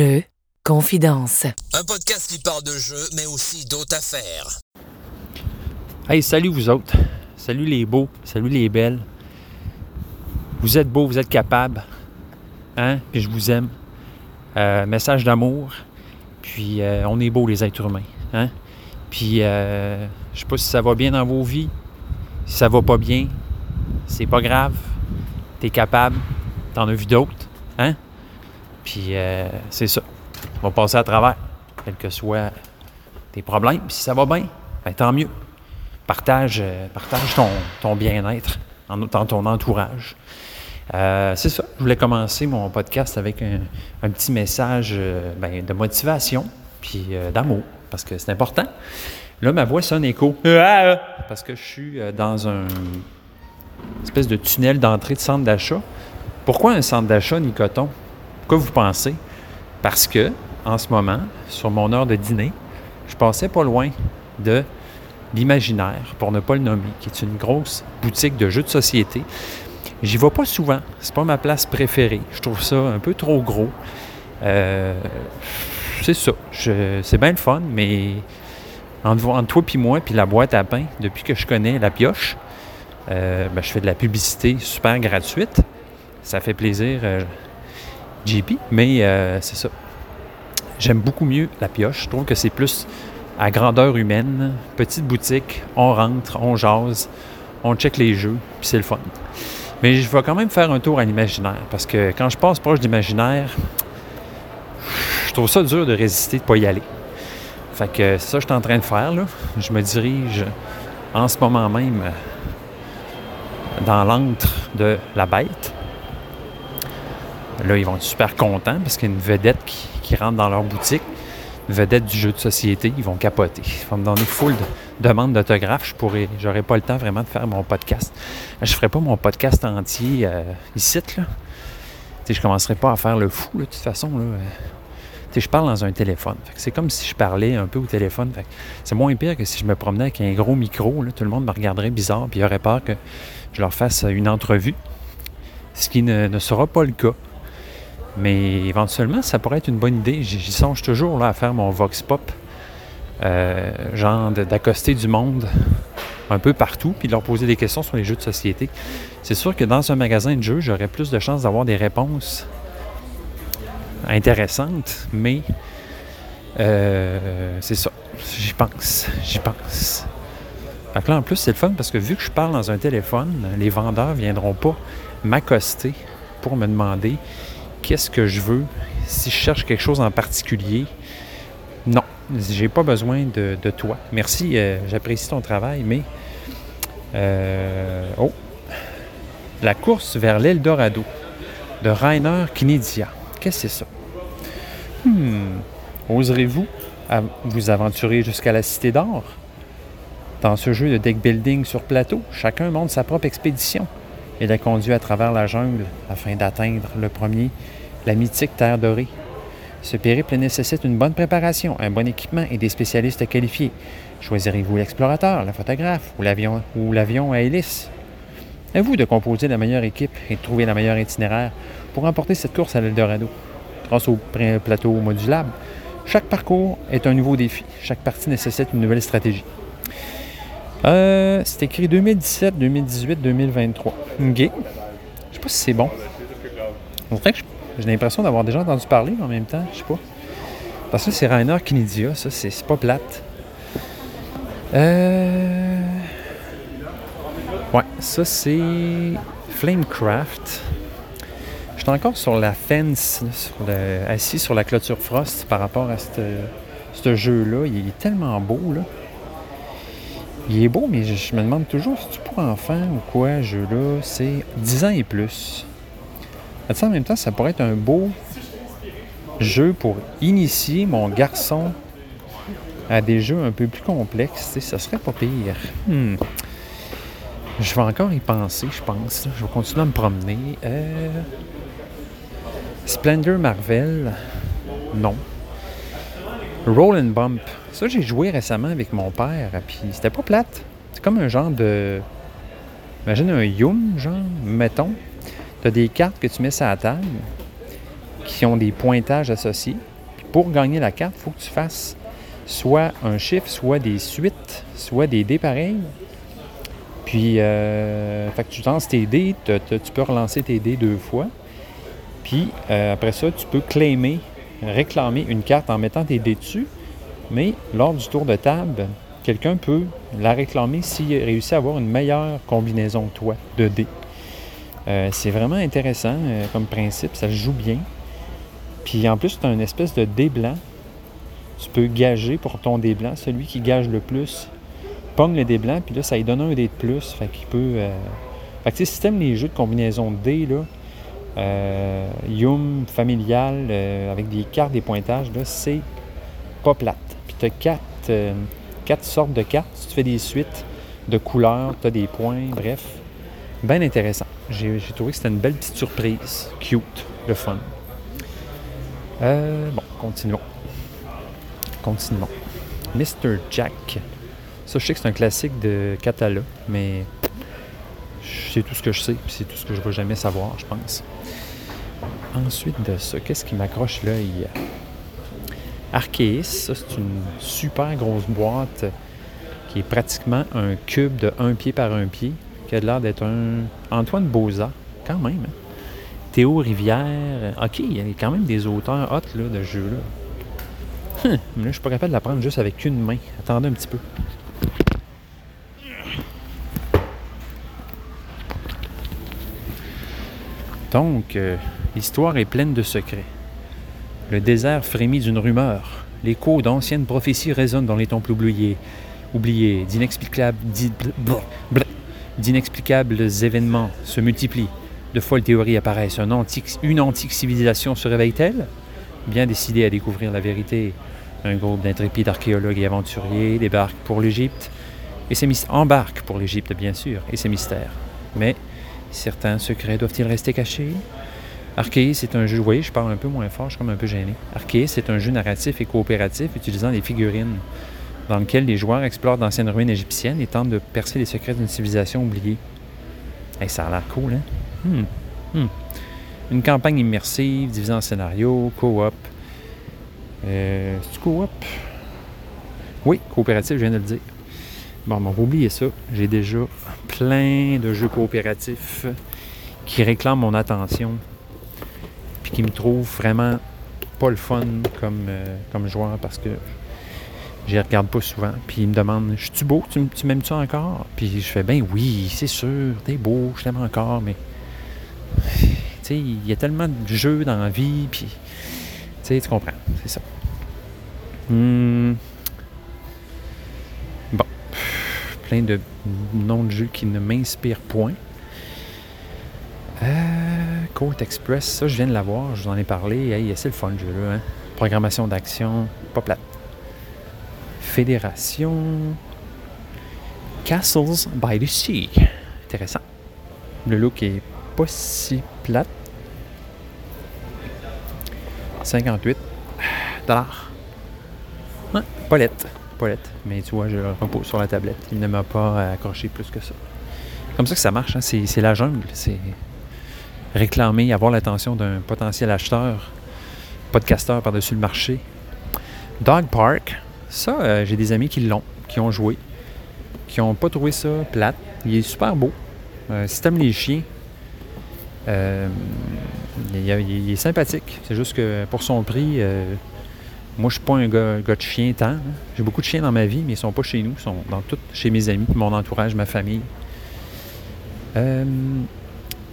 Jeux, confidence. Un podcast qui parle de jeux, mais aussi d'autres affaires. Hey, salut vous autres. Salut les beaux, salut les belles. Vous êtes beaux, vous êtes capables. Hein? Puis je vous aime. Euh, message d'amour. Puis euh, on est beaux les êtres humains. Hein? Puis euh, je sais pas si ça va bien dans vos vies. Si ça va pas bien, c'est pas grave. T'es capable. T'en as vu d'autres. Hein? Puis euh, c'est ça. On va passer à travers. Quels que soient tes problèmes. Puis si ça va bien, ben, tant mieux. Partage, euh, partage ton, ton bien-être en- dans ton entourage. Euh, c'est ça. Je voulais commencer mon podcast avec un, un petit message ben, de motivation puis d'amour, parce que c'est important. Là, ma voix sonne écho. Parce que je suis dans un espèce de tunnel d'entrée de centre d'achat. Pourquoi un centre d'achat, Nicoton? Pourquoi vous pensez? Parce que, en ce moment, sur mon heure de dîner, je passais pas loin de l'Imaginaire, pour ne pas le nommer, qui est une grosse boutique de jeux de société. J'y vais pas souvent. C'est pas ma place préférée. Je trouve ça un peu trop gros. Euh, c'est ça. C'est bien le fun, mais entre, entre toi puis moi, puis la boîte à pain, depuis que je connais la pioche, euh, ben, je fais de la publicité super gratuite. Ça fait plaisir, euh, JP, mais euh, c'est ça. J'aime beaucoup mieux la pioche. Je trouve que c'est plus à grandeur humaine. Petite boutique, on rentre, on jase, on check les jeux, puis c'est le fun. Mais je vais quand même faire un tour à l'imaginaire, parce que quand je passe proche d'imaginaire, je trouve ça dur de résister, de ne pas y aller. Fait que c'est ça que je suis en train de faire, là. Je me dirige en ce moment même euh, dans l'antre de la bête. Là, ils vont être super contents parce qu'il y a une vedette qui, rentre dans leur boutique. Une vedette du jeu de société. Ils vont capoter. Ils vont me donner full de demandes d'autographes. Je pourrais, j'aurais pas le temps vraiment de faire mon podcast. Je ferai pas mon podcast entier euh, ici, là. Tu sais, je commencerai pas à faire le fou, là, de toute façon, là. Je parle dans un téléphone. C'est comme si je parlais un peu au téléphone. C'est moins pire que si je me promenais avec un gros micro. là. Tout le monde me regarderait bizarre, puis il aurait peur que je leur fasse une entrevue. Ce qui ne, ne sera pas le cas. Mais éventuellement, ça pourrait être une bonne idée. J'y songe toujours là, à faire mon Vox Pop. euh, genre d'accoster du monde un peu partout, puis de leur poser des questions sur les jeux de société. C'est sûr que dans un magasin de jeux, j'aurais plus de chances d'avoir des réponses intéressantes, mais euh, c'est ça. J'y pense. J'y pense. Fait que là, en plus, c'est le fun parce que vu que je parle dans un téléphone, les vendeurs viendront pas m'accoster pour me demander qu'est-ce que je veux, si je cherche quelque chose en particulier. Non, j'ai pas besoin de, toi. Merci, euh, j'apprécie ton travail, mais. euh, oh! La course vers l'Eldorado de Rainer Knizia. Qu'est-ce que c'est ça? Hmm. Oserez-vous vous aventurer jusqu'à la Cité d'Or? Dans ce jeu de deck building sur plateau, chacun monte sa propre expédition et la conduit à travers la jungle afin d'atteindre le premier, la mythique Terre Dorée. Ce périple nécessite une bonne préparation, un bon équipement et des spécialistes qualifiés. Choisirez-vous l'explorateur, le photographe ou l'avion ou l'avion à hélice? À vous de composer la meilleure équipe et de trouver la meilleure itinéraire pour remporter cette course à l'Eldorado. Grâce au plateau modulable, chaque parcours est un nouveau défi. Chaque partie nécessite une nouvelle stratégie. Euh, c'est écrit 2017, 2018, 2023. OK. Je sais pas si c'est bon. J'ai l'impression d'avoir déjà entendu parler, mais en même temps, je sais pas. Parce que c'est Rainer Knizia, ça, c'est pas plate. Euh... Ouais, ça c'est Flamecraft. Je suis encore sur la fence, sur le- assis sur la clôture Frost par rapport à ce jeu-là. Il est tellement beau, là. Il est beau, mais je, me demande toujours si tu pour enfants ou quoi, ce jeu-là? C'est 10 ans et plus. En même temps, ça pourrait être un beau jeu pour initier mon garçon à des jeux un peu plus complexes. Ça serait pas pire. Hmm. Je vais encore y penser, je pense. là. Je vais continuer à me promener. Euh... Splendor Marvel, non. Roll and Bump. Ça, j'ai joué récemment avec mon père, puis c'était pas plate. C'est comme un genre de. Imagine un Yum, genre, mettons. T'as des cartes que tu mets sur la table, qui qui ont des pointages associés. Puis pour gagner la carte, il faut que tu fasses soit un chiffre, soit des suites, soit des dés pareils. Puis, euh, fait que tu lances tes dés, tu peux relancer tes dés deux fois. Puis, euh, après ça, tu peux claimer, réclamer une carte en mettant tes dés dessus. Mais lors du tour de table, quelqu'un peut la réclamer s'il réussit à avoir une meilleure combinaison que toi de dés. Euh, c'est vraiment intéressant euh, comme principe, ça joue bien. Puis en plus, tu as une espèce de dé blanc. Tu peux gager pour ton dé blanc. Celui qui gage le plus pogne le dé blanc, puis là, ça lui donne un dé de plus. Fait qu'il peut. Euh, fait que si tu aimes les jeux de combinaison de dés, là, Yum, familial, avec des cartes, des pointages, là, c'est pas plate. Puis tu as quatre, quatre sortes de cartes. Tu fais des suites de couleurs, tu as des points, bref. Bien intéressant. J'ai trouvé que c'était une belle petite surprise. Cute, le fun. Euh, bon, continuons. Continuons. Mr. Jack. Ça, je sais que c'est un classique de Catala, mais c'est tout ce que je sais, c'est tout ce que je ne vais jamais savoir, je pense. Ensuite de ça, qu'est-ce qui m'accroche l'œil? Arceis, ça, c'est une super grosse boîte qui est pratiquement un cube de un pied par un pied qui a l'air d'être un Antoine Boza, quand même. Hein. Théo Rivière. OK, il y a quand même des auteurs hot de jeux là. Hum, là, je suis pas la prendre juste avec une main. Attendez un petit peu. Donc, euh, l'histoire est pleine de secrets. Le désert frémit d'une rumeur. L'écho d'anciennes prophéties résonnent dans les temples oubliés. Oubliés, d'inexplicables événements se multiplient. De folles théories apparaissent. une antique civilisation se réveille-t-elle? Bien décidé à découvrir la vérité, un groupe d'intrépides archéologues et aventuriers débarque pour l'Égypte, et embarque pour l'Égypte, bien sûr, et ses mystères. Mais certains secrets doivent-ils rester cachés? Archéis, c'est un jeu, vous voyez, je parle un peu moins fort, je suis comme un peu gêné. Archéis, c'est un jeu narratif et coopératif utilisant des figurines dans lequel les joueurs explorent d'anciennes ruines égyptiennes et tentent de percer les secrets d'une civilisation oubliée. ça a l'air cool, hein? Hmm. Hmm. Une campagne immersive, divisée en scénarios, co-op. Euh, c'est co-op? Oui, coopératif, je viens de le dire. Bon, on va oublier ça. J'ai déjà plein de jeux coopératifs qui réclament mon attention qui me trouvent vraiment pas le fun comme, euh, comme joueur parce que je les regarde pas souvent. Puis ils me demandent Je suis beau? Tu, tu m'aimes-tu encore Puis je fais Ben oui, c'est sûr, t'es beau, je t'aime encore, mais. Tu sais, il y a tellement de jeux dans la vie, puis. Tu sais, tu comprends, c'est ça. Hmm. Bon. Plein de noms de jeux qui ne m'inspirent point. Euh, Express, ça, je viens de l'avoir, je vous en ai parlé. Hey, c'est le fun, jeu-là. Hein? Programmation d'action, pas plate. Fédération Castles by the Sea. Intéressant. Le look est pas si plate. 58 dollars. Ouais, Paulette. Paulette. Mais tu vois, je le repose sur la tablette. Il ne m'a pas accroché plus que ça. Comme ça que ça marche. Hein. C'est la jungle. C'est réclamer, avoir l'attention d'un potentiel acheteur, podcasteur par-dessus le marché. Dog Park. Ça, euh, j'ai des amis qui l'ont, qui ont joué, qui n'ont pas trouvé ça plate. Il est super beau. Euh, si t'aimes les chiens, euh, il, est sympathique. C'est juste que pour son prix, moi je suis pas un gars, de chien tant. Hein. J'ai beaucoup de chiens dans ma vie, mais ils sont pas chez nous. Ils sont dans tout, chez mes amis, mon entourage, ma famille.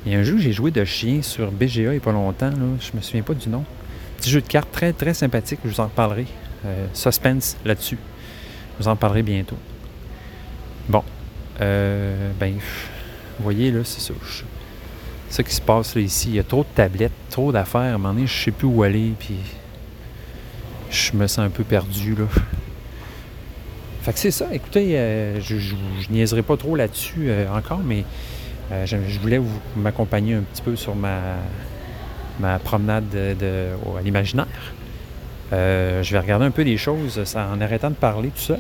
Il y a un jeu que j'ai joué de chien sur BGA il n'y a pas longtemps. Là. Je me souviens pas du nom. Petit jeu de cartes très très sympathique, je vous en reparlerai. Euh, suspense là-dessus. Je vous en parlerai bientôt. Bon. Euh, ben, vous voyez, là, c'est ça. Ce qui se passe là, ici. Il y a trop de tablettes, trop d'affaires. À un moment donné, je sais plus où aller, puis je me sens un peu perdu, là. Fait que c'est ça. Écoutez, euh, je, je, niaiserai pas trop là-dessus encore, mais je, voulais vous m'accompagner un petit peu sur ma, promenade de, à l'imaginaire. Euh, je vais regarder un peu des choses en arrêtant de parler tout seul.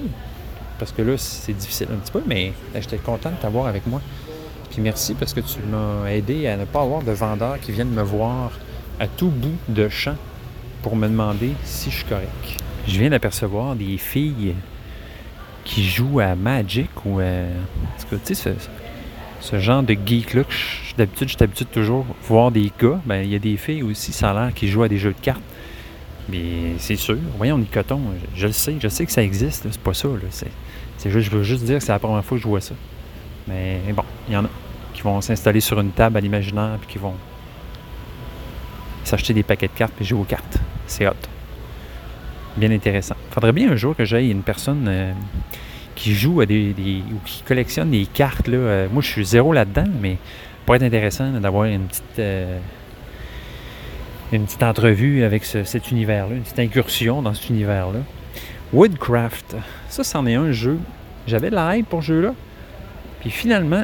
Parce que là, c'est difficile un petit peu, mais euh, j'étais content de t'avoir avec moi. Puis merci parce que tu m'as aidé à ne pas avoir de vendeurs qui viennent me voir à tout bout de champ pour me demander si je suis correct. Je viens d'apercevoir des filles qui jouent à Magic ou à. Tu sais, ce, genre de geek-là d'habitude, je de toujours voir des gars. Ben, il y a des filles aussi, ça a l'air, qui jouent à des jeux de cartes. Mais c'est sûr. Voyons, Nicoton, je, je le sais, je sais que ça existe, c'est pas ça. Juste, je veux juste dire que c'est la première fois que je vois ça. Mais bon, il y en a qui vont s'installer sur une table à l'imaginaire puis qui vont s'acheter des paquets de cartes puis jouer aux cartes. C'est hot. Bien intéressant. Faudrait bien un jour que j'aille une personne euh, qui joue à des, ou qui collectionne des cartes. Là. Euh, moi, je suis zéro là-dedans, mais ça pourrait être intéressant d'avoir une petite euh, une petite entrevue avec ce- cet univers-là, une petite incursion dans cet univers-là. Woodcraft, ça, c'en est un jeu. J'avais de la hype pour ce jeu-là. Puis finalement,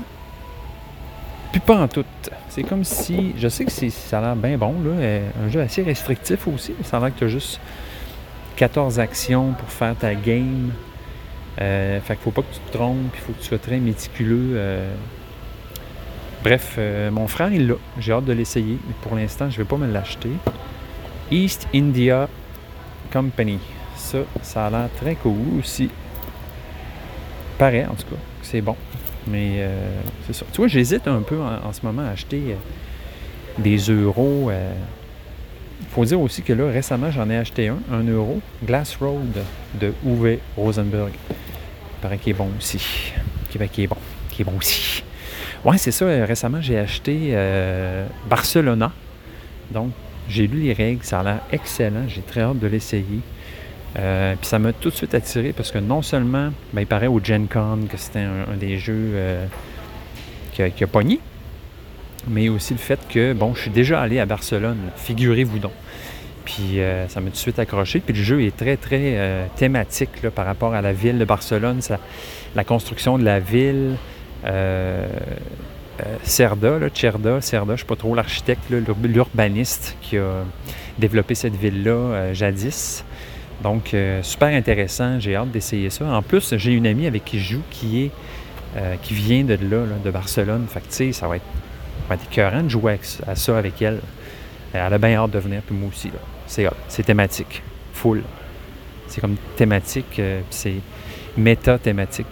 plus pas en tout. C'est comme si. Je sais que ça a l'air bien bon, là. euh, Un jeu assez restrictif aussi. Ça a l'air que tu as juste 14 actions pour faire ta game. Euh, fait qu'il faut pas que tu te trompes, il faut que tu sois très méticuleux. euh. Bref, euh, mon frère, il l'a. J'ai hâte de l'essayer, mais pour l'instant, je vais pas me l'acheter. East India Company. Ça, ça a l'air très cool aussi. Paraît, en tout cas, c'est bon. Mais c'est ça. Tu vois, j'hésite un peu en, ce moment à acheter des euros. Faut dire aussi que là, récemment, j'en ai acheté un, un euro, Glass Road de Uwe Rosenberg. Il paraît qu'il est bon aussi. Qui, est bon. Qui est bon aussi. Ouais, c'est ça. euh, Récemment, j'ai acheté euh, Barcelona. Donc, j'ai lu les règles. Ça a l'air excellent. J'ai très hâte de l'essayer. Euh, puis ça m'a tout de suite attiré parce que non seulement, ben, il paraît au Gen Con que c'était un, des jeux qui, a, qui a pogné, mais aussi le fait que, bon, je suis déjà allé à Barcelone, figurez-vous donc. Puis euh, ça m'a tout de suite accroché. Puis le jeu est très, très euh, thématique par rapport à la ville de Barcelone, la construction de la ville. Euh, Cerda, là, Cerda, je ne sais pas trop l'architecte, l'urbaniste qui a développé cette ville-là jadis. Donc, super intéressant. J'ai hâte d'essayer ça. En plus, j'ai une amie avec qui je joue qui vient de là, de Barcelone. Fait que, ça va être, va écœurant à ça avec elle. Euh, Elle a bien hâte de venir, puis moi aussi. C'est. C'est thématique. Full. C'est comme thématique, euh, c'est méta-thématique.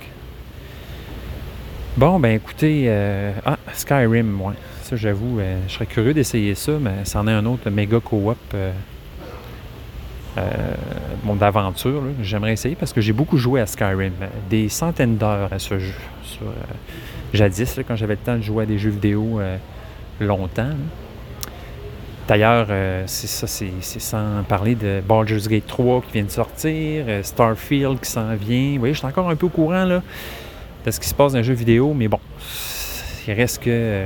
Bon, ben écoutez, euh, ah, Skyrim, moi. Ça, j'avoue, euh, je serais curieux d'essayer ça, mais c'en est un autre, méga co-op. euh, euh, mon d'aventure, j'aimerais essayer parce que j'ai beaucoup joué à Skyrim, euh, des centaines d'heures à ce jeu. Euh, jadis, quand j'avais le temps de jouer à des jeux vidéo euh, longtemps. D'ailleurs, euh, c'est ça, c'est sans parler de Baldur's Gate 3 qui vient de sortir, euh, Starfield qui s'en vient. Vous voyez, je suis encore un peu au courant de ce qui se passe dans les jeux vidéo, mais bon, il reste que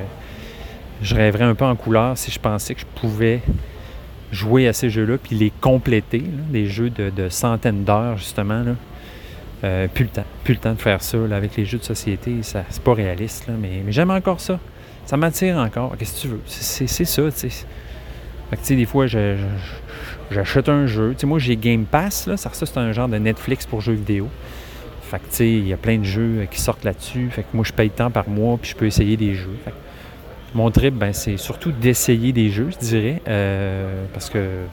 je rêverais un peu en couleur si je pensais que je pouvais jouer à ces jeux-là puis les compléter, des jeux de, centaines d'heures justement. Euh, plus le temps, plus le temps de faire ça là, avec les jeux de société, c'est pas réaliste, là, mais, j'aime encore ça. Ça m'attire encore. Qu'est-ce que tu veux? C'est- ça, tu sais. Fait que, tu sais, des fois, j'achète un jeu. Tu sais, moi, j'ai Game Pass, là. Ça, c'est un genre de Netflix pour jeux vidéo. Fait que, tu sais, il y a plein de jeux euh, qui sortent là-dessus. Fait que moi, je paye tant par mois, puis je peux essayer des jeux. Mon trip, ben, c'est surtout d'essayer des jeux, je dirais. euh, parce que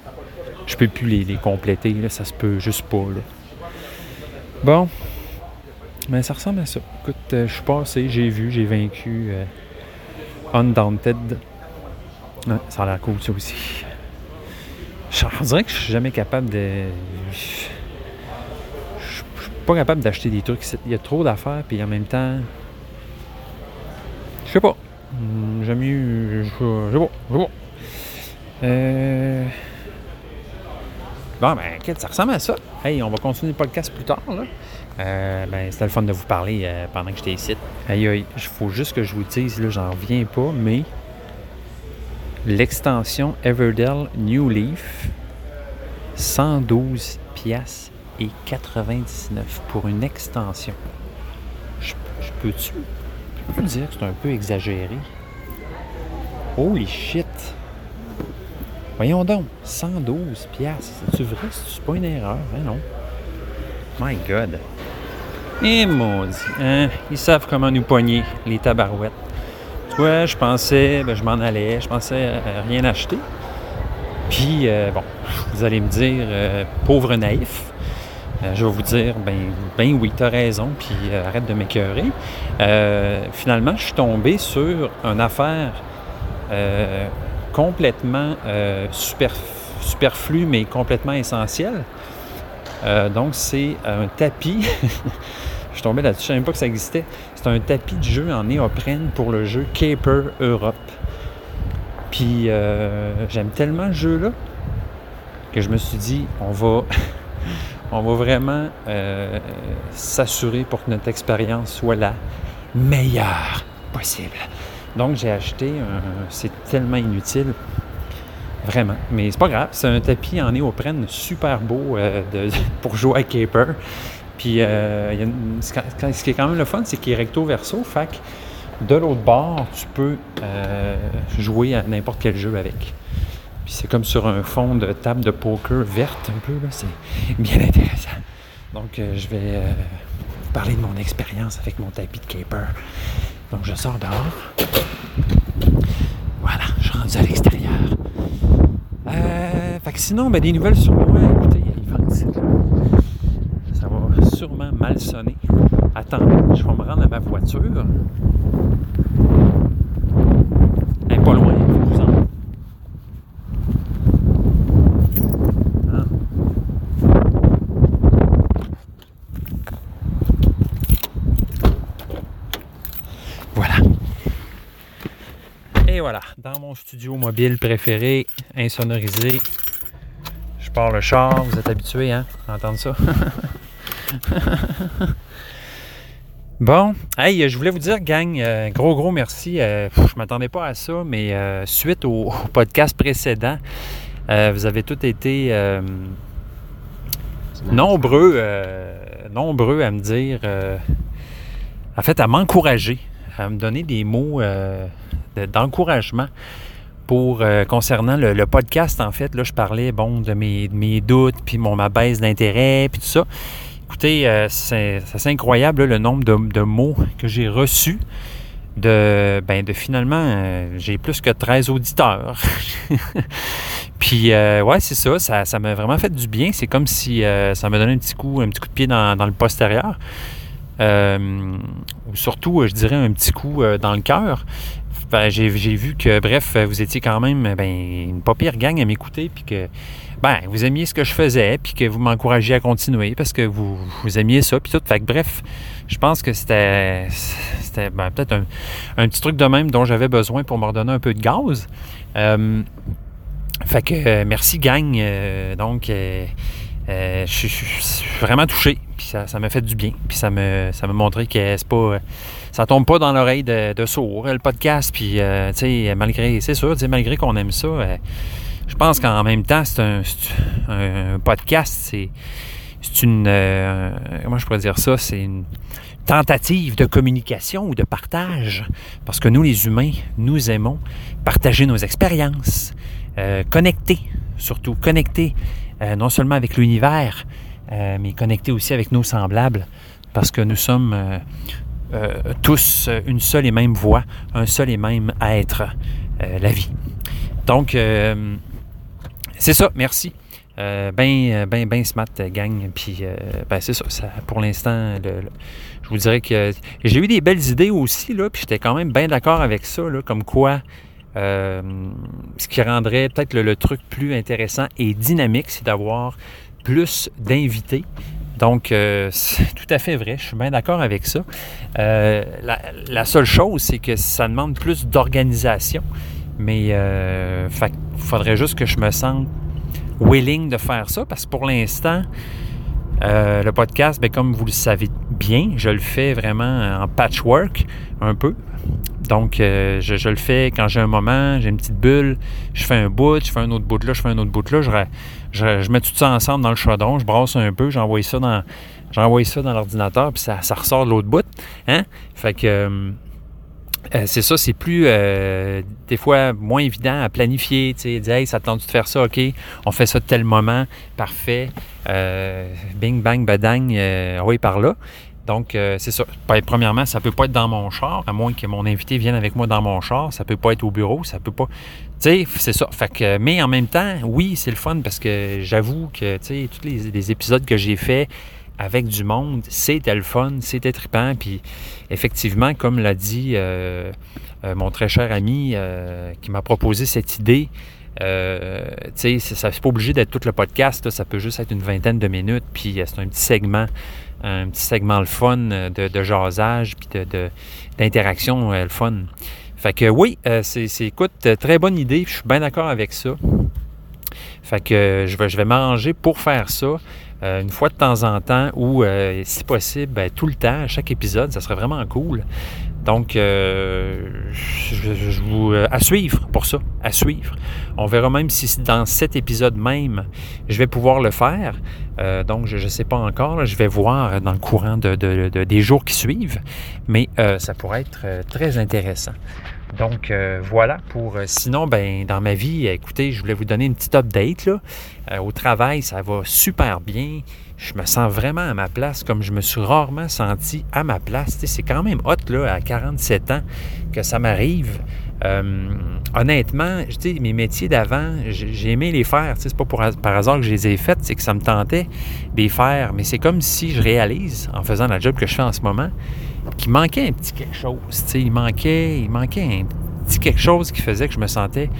je peux plus les, les compléter, là. Ça se peut juste pas, là. Bon. Ben, ça ressemble à ça. Écoute, euh, je suis passé, j'ai vu, j'ai vaincu euh, Undaunted. Ça a l'air cool, ça aussi. Je on dirait que je suis jamais capable de. Je suis pas capable d'acheter des trucs. Il y a trop d'affaires, puis en même temps. Je sais pas. Hmm, J'aime mieux. Je je sais pas. Je sais pas. Euh. Bon, ben, ça ressemble à ça. Hey, on va continuer le podcast plus tard, là. Euh, ben, c'était le fun de vous parler euh, pendant que j'étais ici. Aïe, aïe, il faut juste que je vous dise, là, j'en reviens pas, mais l'extension Everdell New Leaf, 112 pièces et 99 pour une extension. Je, peux-tu peux dire que c'est un peu exagéré? Holy shit! Voyons donc, 112 pièces. C'est-tu vrai? C'est pas une erreur? Hein, non? My God. Eh maudit. Hein? Ils savent comment nous pogner, les tabarouettes. Tu vois, je pensais, ben, je m'en allais, je pensais à rien acheter. Puis, euh, bon, vous allez me dire, euh, pauvre naïf, euh, je vais vous dire, ben, ben oui, t'as raison, puis arrête de m'écœurer. finalement, je suis tombé sur une affaire complètement super, superflue, mais complètement essentielle. donc, c'est un tapis. je suis tombé là-dessus, je ne savais pas que ça existait. C'est un tapis de jeu en néoprène pour le jeu Caper Europe. Puis euh, j'aime tellement le jeu-là que je me suis dit, on va, on va vraiment euh, s'assurer pour que notre expérience soit la meilleure possible. Donc j'ai acheté. C'est tellement inutile. Vraiment. Mais c'est pas grave. C'est un tapis en néoprène super beau euh, pour jouer à Caper. Puis ce qui est quand même le fun, c'est qu'il est recto verso. Fait de l'autre bord, tu peux euh, jouer à n'importe quel jeu avec. Puis c'est comme sur un fond de table de poker verte un peu, c'est bien intéressant. Donc euh, je vais euh, parler de mon expérience avec mon tapis de caper. Donc je sors dehors. Voilà, je suis rendu à l'extérieur. fait que sinon, ben, des nouvelles sur moi, écoutez, ça va sûrement mal sonner. Attendez, je vais me rendre à ma voiture. Elle n'est pas loin, vous en. Hein? Voilà. Et voilà, dans mon studio mobile préféré, insonorisé, je pars le char. Vous êtes habitués hein, à entendre ça? Bon, hey, je voulais vous dire, gang, euh, gros, gros merci. Euh, je m'attendais pas à ça, mais euh, suite au, podcast précédent, vous avez tous été nombreux, nombreux à me dire, en fait, à m'encourager, à me donner des mots d'encouragement pour concernant le, podcast. En fait, là, je parlais, bon, de mes, mes doutes, puis mon ma baisse d'intérêt, puis tout ça. Écoutez, euh, c'est incroyable le nombre de, mots que j'ai reçus. De, ben, de finalement, euh, j'ai plus que 13 auditeurs. Puis, euh, ouais, c'est ça, ça m'a vraiment fait du bien. C'est comme si ça me donnait un petit coup, un petit coup de pied dans, le postérieur. surtout, je dirais, un petit coup dans le cœur. Ben, j'ai vu que, bref, vous étiez quand même ben, une pas pire gang à m'écouter, puis que ben, vous aimiez ce que je faisais, puis que vous m'encouragiez à continuer parce que vous, vous aimiez ça, puis tout. Fait que bref, je pense que c'était, ben, peut-être un, petit truc de même dont j'avais besoin pour me redonner un peu de gaz. Euh, fait que euh, merci, gang. Euh, donc, je suis vraiment touché, puis ça, ça m'a fait du bien, puis ça me, ça m'a montré que c'est pas ça tombe pas dans l'oreille de, de sourd, le podcast. Puis, tu sais, malgré, c'est sûr, malgré qu'on aime ça, je pense qu'en même temps, c'est un, podcast, c'est, une. Euh, comment je pourrais dire ça? C'est une tentative de communication ou de partage. Parce que nous, les humains, nous aimons partager nos expériences, euh, connecter, surtout connecter, euh, non seulement avec l'univers, mais connecter aussi avec nos semblables. Parce que nous sommes tous une seule et même voix, un seul et même être, la vie. Donc, c'est ça, merci. Euh, ben, ben, ben smart gang. Puis, euh, ben, c'est ça, Pour l'instant, je vous dirais que j'ai eu des belles idées aussi, là, puis j'étais quand même bien d'accord avec ça, là, comme quoi euh, ce qui rendrait peut-être le, truc plus intéressant et dynamique, c'est d'avoir plus d'invités. Donc, c'est tout à fait vrai, je suis bien d'accord avec ça. La, seule chose, c'est que ça demande plus d'organisation. Mais euh, il faudrait juste que je me sente willing de faire ça parce que pour l'instant, euh, le podcast, ben, comme vous le savez bien, je le fais vraiment en patchwork un peu. Donc, euh, je, le fais quand j'ai un moment, j'ai une petite bulle, je fais un bout, je fais un autre bout là, je fais un autre bout là, je, je, mets tout ça ensemble dans le chaudron, je brasse un peu, j'envoie ça dans j'envoie ça dans l'ordinateur, puis ça, ressort de l'autre bout. Hein? Fait que euh, c'est ça, c'est plus euh, des fois moins évident à planifier. Tu sais, dire, hey, ça tente de faire ça, ok, on fait ça de tel moment, parfait, euh, bing bang badang, oui par là. Donc, euh, c'est ça. Premièrement, ça peut pas être dans mon char, à moins que mon invité vienne avec moi dans mon char. Ça peut pas être au bureau, ça peut pas... Tu sais, c'est ça. Mais en même temps, oui, c'est le fun parce que j'avoue que, tu sais, tous les, épisodes que j'ai faits avec du monde, c'était le fun, c'était trippant. Puis, effectivement, comme l'a dit euh, euh, mon très cher ami qui m'a proposé cette idée, euh, tu sais, ça n'est pas obligé d'être tout le podcast, ça peut juste être une vingtaine de minutes, puis c'est un petit segment, un petit segment le fun de, de jasage, puis d'interaction de, le fun. Fait que oui, c'est, écoute, très bonne idée, je suis bien d'accord avec ça. Fait que je vais, je vais m'arranger pour faire ça. Une fois de temps en temps ou, si possible, ben, tout le temps, à chaque épisode, ça serait vraiment cool. Donc, euh, euh, à suivre pour ça, à suivre. On verra même si dans cet épisode même, je vais pouvoir le faire. Euh, donc, je ne sais pas encore. je vais voir dans le courant de, des jours qui suivent. Mais ça pourrait être très intéressant. Donc voilà pour. sinon, ben dans ma vie, écoutez, je voulais vous donner une petite update là. au travail, ça va super bien je me sens vraiment à ma place comme je me suis rarement senti à ma place. C'est quand même hot là, à 47 ans que ça m'arrive. Euh, honnêtement, je mes métiers d'avant, j'ai aimé les faire. C'est pas pour, par hasard que je les ai faites, c'est que ça me tentait de les faire. Mais c'est comme si je réalise, en faisant la job que je fais en ce moment, qu'il manquait un petit quelque chose. Il manquait, il manquait un petit quelque chose qui faisait que je me sentais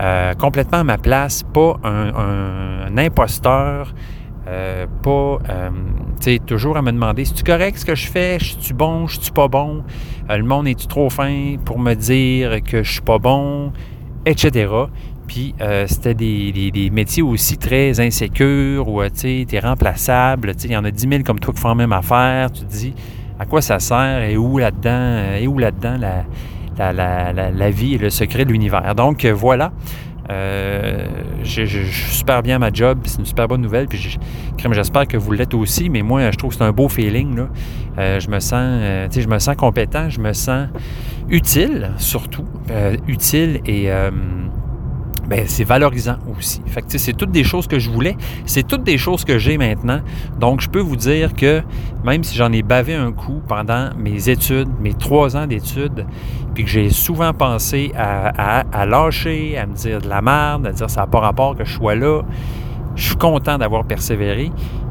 euh, complètement à ma place, pas un imposteur, euh, pas, euh, tu sais, toujours à me demander, si tu correct ce que je fais? Je suis bon? Je suis pas bon? Le monde est-tu trop fin pour me dire que je suis pas bon? Etc. Puis c'était des, métiers aussi très insécures où, tu sais, es remplaçable. Il y en a 10 000 comme toi qui font la même affaire. Tu te dis, à quoi ça sert? Et où là-dedans? Et où là-dedans la, la, la, la, vie et le secret de l'univers? Donc, voilà. Euh, je, suis super bien à ma job, c'est une super bonne nouvelle. Puis j'espère que vous l'êtes aussi, mais moi, je trouve que c'est un beau feeling. Là. Euh, je me sens, euh, je me sens compétent, je me sens utile, surtout. utile et ben, c'est valorisant aussi. Fait c'est toutes des choses que je voulais, c'est toutes des choses que j'ai maintenant. Donc, je peux vous dire que même si j'en ai bavé un coup pendant mes études, mes trois ans d'études, puis que j'ai souvent pensé à, lâcher, à me dire de la merde, à dire ça n'a pas rapport que je sois là, je suis content d'avoir persévéré.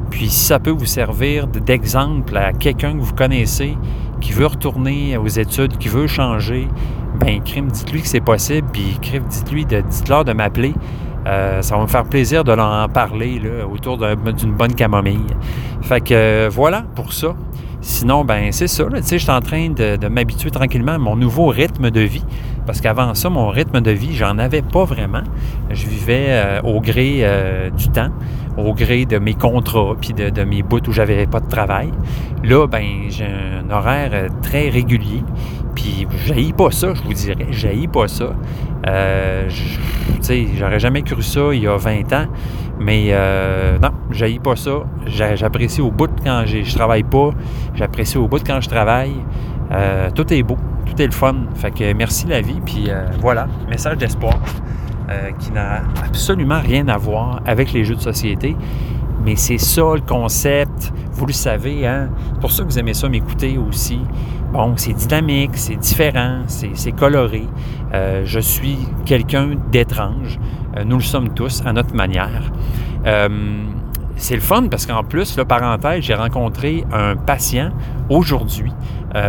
Puis si ça peut vous servir d'exemple à quelqu'un que vous connaissez qui veut retourner aux études, qui veut changer, ben crime, dites-lui que c'est possible, puis crime, dites-lui, de, dites-leur de m'appeler. Euh, ça va me faire plaisir de leur parler là, autour d'une bonne camomille. Fait que euh, voilà pour ça. Sinon, ben c'est ça. Tu sais, je suis en train de, m'habituer tranquillement à mon nouveau rythme de vie. Parce qu'avant ça, mon rythme de vie, j'en avais pas vraiment. Je vivais euh, au gré du temps, au gré de mes contrats, puis de, mes bouts où j'avais pas de travail. Là, ben j'ai un horaire très régulier. Puis j'haïs pas ça, je vous dirais. J'haïs pas ça. Euh, tu sais, j'aurais jamais cru ça il y a 20 ans. Mais euh, non, j'haïs pas ça. J'apprécie au bout quand je travaille pas. J'apprécie au bout quand je travaille. Euh, tout est beau, tout est le fun. Fait que merci la vie. Puis euh, voilà, message d'espoir qui n'a absolument rien à voir avec les jeux de société. Mais c'est ça le concept. Vous le savez, hein? C'est pour ça que vous aimez ça m'écouter aussi. Bon, c'est dynamique, c'est différent, c'est coloré. Euh, je suis quelqu'un d'étrange. Euh, nous le sommes tous à notre manière. Euh, c'est le fun parce qu'en plus, le parenthèse, j'ai rencontré un patient aujourd'hui.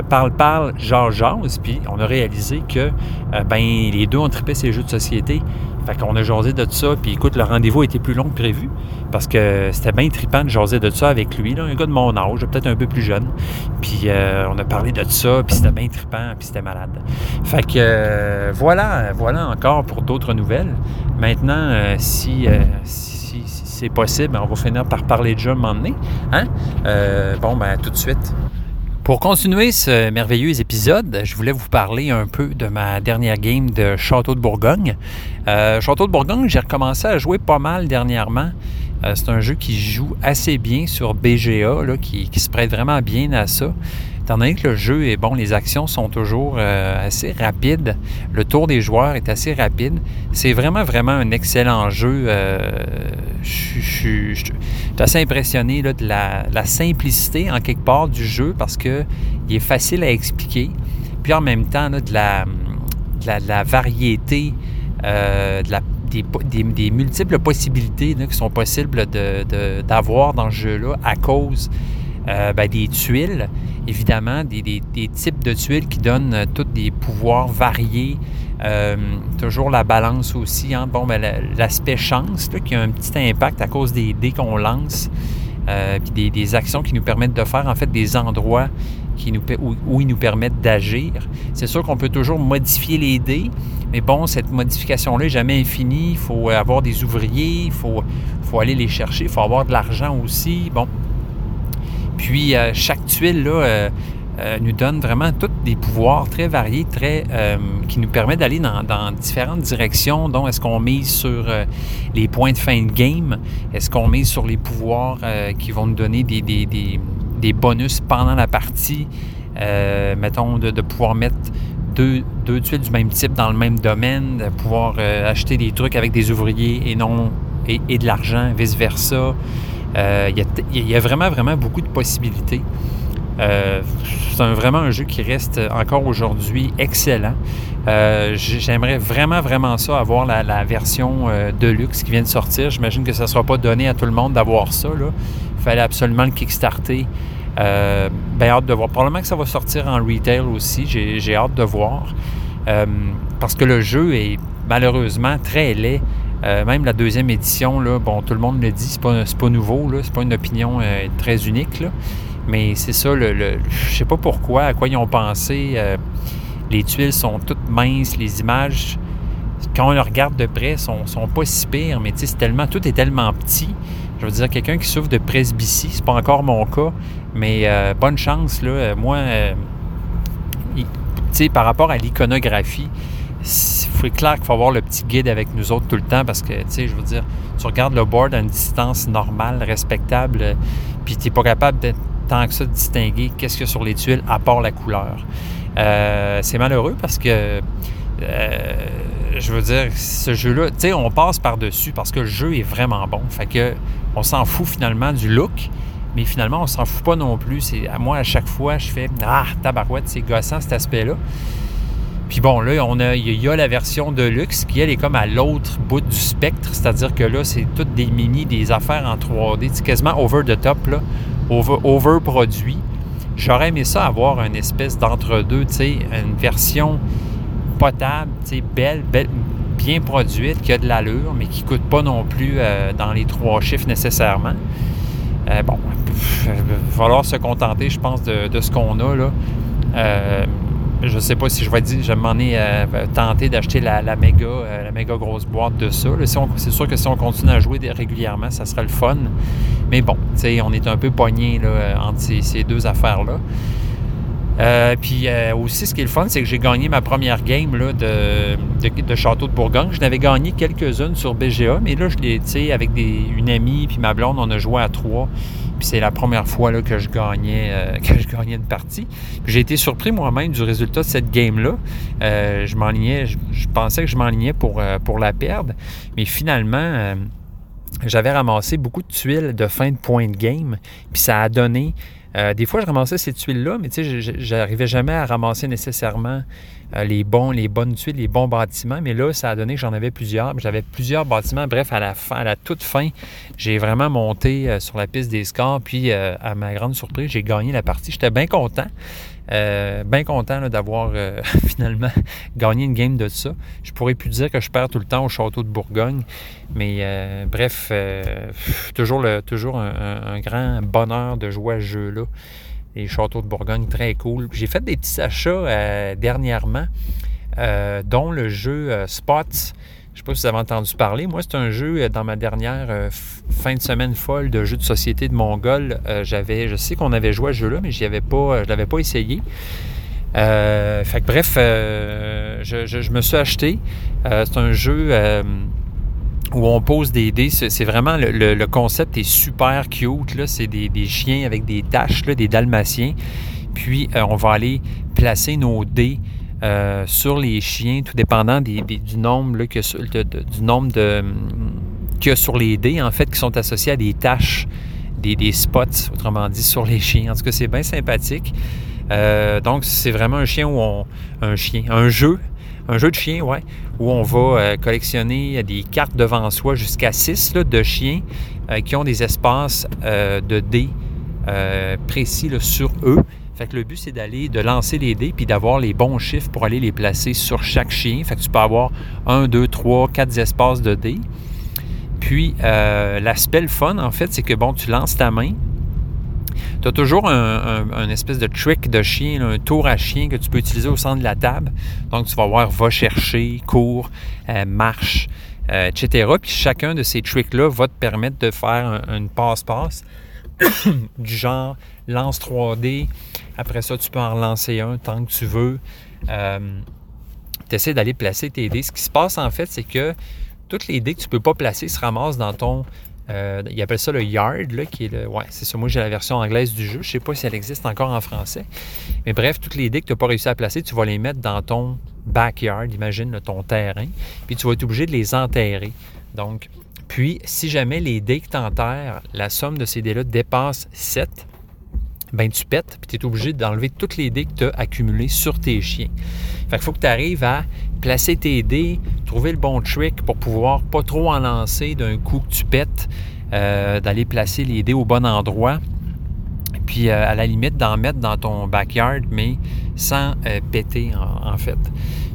parle, parle, genre, jase, puis on a réalisé que ben, les deux ont trippé ces jeux de société. Fait qu'on a jasé de ça, puis écoute, le rendez-vous a été plus long que prévu, parce que c'était bien trippant de jaser de ça avec lui, là, un gars de mon âge, peut-être un peu plus jeune. Puis euh, on a parlé de ça, puis c'était bien trippant, puis c'était malade. Fait que euh, voilà, voilà encore pour d'autres nouvelles. Maintenant, euh, si, c'est possible, on va finir par parler de jeu un moment donné. Hein? bon, ben tout de suite. Pour continuer ce merveilleux épisode, je voulais vous parler un peu de ma dernière game de Château de Bourgogne. Euh, Château de Bourgogne, j'ai recommencé à jouer pas mal dernièrement. Euh, c'est un jeu qui joue assez bien sur BGA, qui, se prête vraiment bien à ça. Étant donné que le jeu est bon, les actions sont toujours euh, assez rapides, le tour des joueurs est assez rapide. C'est vraiment, vraiment un excellent jeu. je suis assez impressionné de la, simplicité, en quelque part, du jeu parce qu'il est facile à expliquer. Puis en même temps, de, la, variété, la des, multiples possibilités qui sont possibles d'avoir dans ce jeu-là à cause euh, ben, des tuiles, évidemment, des, types de tuiles qui donnent euh, tous des pouvoirs variés. Euh, toujours la balance aussi entre bon, ben, l'aspect chance qui a un petit impact à cause des dés qu'on lance, puis des, actions qui nous permettent de faire en fait des endroits qui nous, où, où ils nous permettent d'agir. C'est sûr qu'on peut toujours modifier les dés, mais bon, cette modification-là n'est jamais infinie. Il faut avoir des ouvriers, il faut, faut aller les chercher, il faut avoir de l'argent aussi. Bon. Puis euh, chaque tuile là, euh, euh, nous donne vraiment tous des pouvoirs très variés, très qui nous permettent d'aller dans, différentes directions. Donc, est-ce qu'on mise sur les points de fin de game? Est-ce qu'on mise sur les pouvoirs qui vont nous donner des, des, bonus pendant la partie? mettons, de, pouvoir mettre deux, tuiles du même type dans le même domaine, de pouvoir acheter des trucs avec des ouvriers et non et, de l'argent, vice-versa. Euh, il y, a vraiment, vraiment beaucoup de possibilités. Euh, c'est vraiment un jeu qui reste encore aujourd'hui excellent. J'aimerais vraiment, vraiment ça, avoir la, version de luxe qui vient de sortir. J'imagine que ça ne sera pas donné à tout le monde d'avoir ça. Il fallait absolument le kickstarter. Euh, ben, hâte de voir. Probablement que ça va sortir en retail aussi. J'ai hâte de voir. Euh, parce que le jeu est malheureusement très laid. Euh, même la deuxième édition, là, bon, tout le monde le dit, c'est pas, pas nouveau, c'est pas une opinion très unique. mais c'est ça, le, le je sais pas pourquoi, à quoi ils ont pensé. les tuiles sont toutes minces, les images, quand on le regarde de près, sont, sont pas si pires, mais c'est tellement, tout est tellement petit. Je veux dire, quelqu'un qui souffre de presbytie, c'est pas encore mon cas, mais euh, bonne chance, là. Euh, moi, euh, par rapport à l'iconographie, il clair qu'il faut avoir le petit guide avec nous autres tout le temps parce que, tu sais, je veux dire, tu regardes le board à une distance normale, respectable, puis tu n'es pas capable tant que ça de distinguer qu'est-ce qu'il y a sur les tuiles à part la couleur. c'est malheureux parce que, je veux dire, ce jeu-là, tu sais, on passe par-dessus parce que le jeu est vraiment bon. Fait que, on s'en fout finalement du look. Mais finalement, on s'en fout pas non plus. C'est, à moi, à chaque fois, je fais Ah, tabarouette, c'est gossant cet aspect-là. Puis bon, là, on a, il y a la version de luxe qui, elle, est comme à l'autre bout du spectre. C'est-à-dire que là, c'est toutes des mini, des affaires en 3D. C'est quasiment over the top, là. Over, produit. J'aurais aimé ça avoir une espèce d'entre-deux, tu sais, une version potable, tu sais, belle, belle, bien produite, qui a de l'allure, mais qui ne coûte pas non plus euh, dans les trois chiffres nécessairement. Euh, bon, il va falloir se contenter, je pense, de, ce qu'on a. Là. Euh, je sais pas si je vais dire, je m'en ai euh, tenté d'acheter la, méga, la méga grosse boîte de ça. c'est sûr que si on continue à jouer régulièrement, ça serait le fun. Mais bon, on est un peu pogné entre ces deux affaires-là. Euh, puis euh, aussi, ce qui est le fun, c'est que j'ai gagné ma première game de, Château de Bourgogne. Je n'avais gagné quelques-unes sur BGA, mais là, je l'ai, avec une amie puis ma blonde, on a joué à trois. Puis c'est la première fois là, que je gagnais euh, que je gagnais une partie. j'ai été surpris moi-même du résultat de cette game-là. je m'enlignais, je, pensais que je m'enlignais pour, pour la perdre, mais finalement j'avais ramassé beaucoup de tuiles de fin de point de game, puis ça a donné euh, des fois, je ramassais ces tuiles-là, mais tu sais, j'arrivais jamais à ramasser nécessairement euh, les bons, les bonnes tuiles, les bons bâtiments. Mais là, ça a donné que j'en avais plusieurs. J'avais plusieurs bâtiments. Bref, à la toute fin, j'ai vraiment monté euh, sur la piste des scores. Puis, à ma grande surprise, j'ai gagné la partie. J'étais bien content. Euh, bien content d'avoir euh, finalement gagné une game de ça. Je pourrais plus dire que je perds tout le temps au château de Bourgogne, mais euh, bref, toujours, toujours un, grand bonheur de jouer à ce jeu-là. Les châteaux de Bourgogne, très cool. J'ai fait des petits achats dernièrement, dont le jeu Spots je ne sais pas si vous avez entendu parler. Moi, c'est un jeu euh, dans ma dernière euh, fin de semaine folle de jeu de société de Mongol. Euh, j'avais, je sais qu'on avait joué à ce jeu-là, mais j'y pas, je ne l'avais pas essayé. fait que bref, je, me suis acheté. c'est un jeu où on pose des dés. C'est vraiment le, concept est super cute. C'est des, chiens avec des taches, des dalmatiens. Puis, on va aller placer nos dés sur les chiens, tout dépendant du nombre, nombre de, qu'il a sur les dés, en fait, qui sont associés à des tâches, des, spots, autrement dit, sur les chiens. En tout cas, c'est bien sympathique. donc, c'est vraiment un chien où on. Un chien. Un jeu un jeu de chien, ouais, où on va euh, collectionner des cartes devant soi jusqu'à 6 de chiens euh, qui ont des espaces euh, de dés précis sur eux. Fait que le but, c'est d'aller, de lancer les dés puis d'avoir les bons chiffres pour aller les placer sur chaque chien. Fait que tu peux avoir 1, 2, 3, 4 espaces de dés. Puis, l'aspect le fun, en fait, c'est que, bon, tu lances ta main, tu as toujours un, espèce de trick de chien, un tour à chien que tu peux utiliser au centre de la table. Donc, tu vas voir va chercher, cours, euh, marche, euh, etc. Puis chacun de ces tricks-là va te permettre de faire une passe-passe du genre lance 3D. Après ça, tu peux en relancer un tant que tu veux. Euh, tu essaies d'aller placer tes dés. Ce qui se passe en fait, c'est que toutes les dés que tu ne peux pas placer se ramassent dans ton euh, il appelle ça le yard, là, qui est le. Ouais, c'est ça. Moi, j'ai la version anglaise du jeu. Je sais pas si elle existe encore en français. Mais bref, toutes les dés que tu n'as pas réussi à placer, tu vas les mettre dans ton backyard, imagine ton terrain. Puis tu vas être obligé de les enterrer. Donc, puis, si jamais les dés que tu enterres, la somme de ces dés-là dépasse 7, ben tu pètes, puis tu es obligé d'enlever toutes les dés que tu as accumulées sur tes chiens. Fait qu'il faut que tu arrives à placer tes dés, trouver le bon trick pour pouvoir pas trop en lancer d'un coup que tu pètes, euh, d'aller placer les dés au bon endroit, puis euh, à la limite d'en mettre dans ton backyard, mais sans euh, péter en, fait.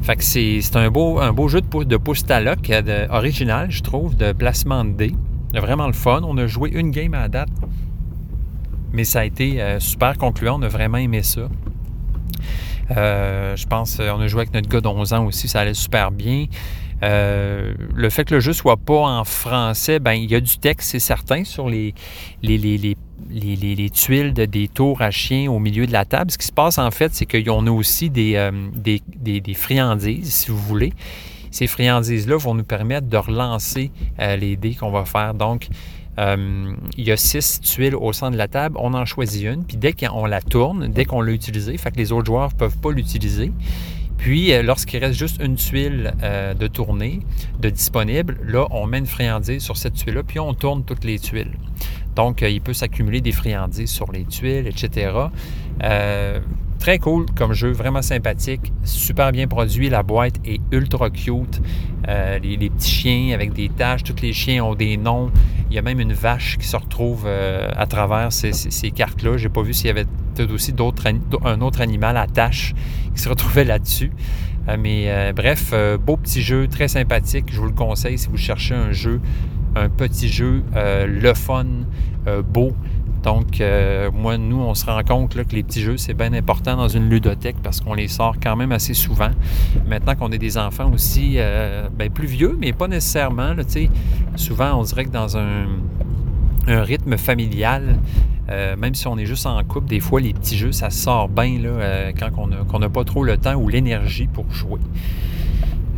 Fait que c'est un beau, un beau jeu de, de original, je trouve, de placement de dés. Vraiment le fun. On a joué une game à la date mais ça a été euh, super concluant. On a vraiment aimé ça. Euh, je pense qu'on a joué avec notre gars d'11 ans aussi, ça allait super bien. Euh, le fait que le jeu soit pas en français, ben il y a du texte, c'est certain, sur les, les, les, les, tuiles de, des tours à chiens au milieu de la table. Ce qui se passe en fait, c'est qu'on a aussi des, des, des, friandises, si vous voulez. Ces friandises-là vont nous permettre de relancer les dés qu'on va faire. Donc, euh, il y a six tuiles au centre de la table. On en choisit une, puis dès qu'on la tourne, dès qu'on l'a utilisée, fait que les autres joueurs ne peuvent pas l'utiliser. Puis, euh, lorsqu'il reste juste une tuile euh, de tournée, de disponible, là, on met une friandise sur cette tuile-là, puis on tourne toutes les tuiles. Donc, il peut s'accumuler des friandises sur les tuiles, etc. Très cool comme jeu, vraiment sympathique, super bien produit. La boîte est ultra cute. Euh, les, petits chiens avec des taches, tous les chiens ont des noms. Il y a même une vache qui se retrouve euh, à travers ces, cartes-là. J'ai pas vu s'il y avait aussi d'autres, un autre animal à tache qui se retrouvait là-dessus. Euh, mais bref, beau petit jeu, très sympathique. Je vous le conseille si vous cherchez un jeu, un petit jeu, le fun, beau. Donc, euh, moi, nous, on se rend compte que les petits jeux, c'est bien important dans une ludothèque parce qu'on les sort quand même assez souvent. Maintenant qu'on est des enfants aussi, euh, ben, plus vieux, mais pas nécessairement. Là, souvent, on dirait que dans un, rythme familial, euh, même si on est juste en couple, des fois, les petits jeux, ça sort bien là, quand on n'a pas trop le temps ou l'énergie pour jouer.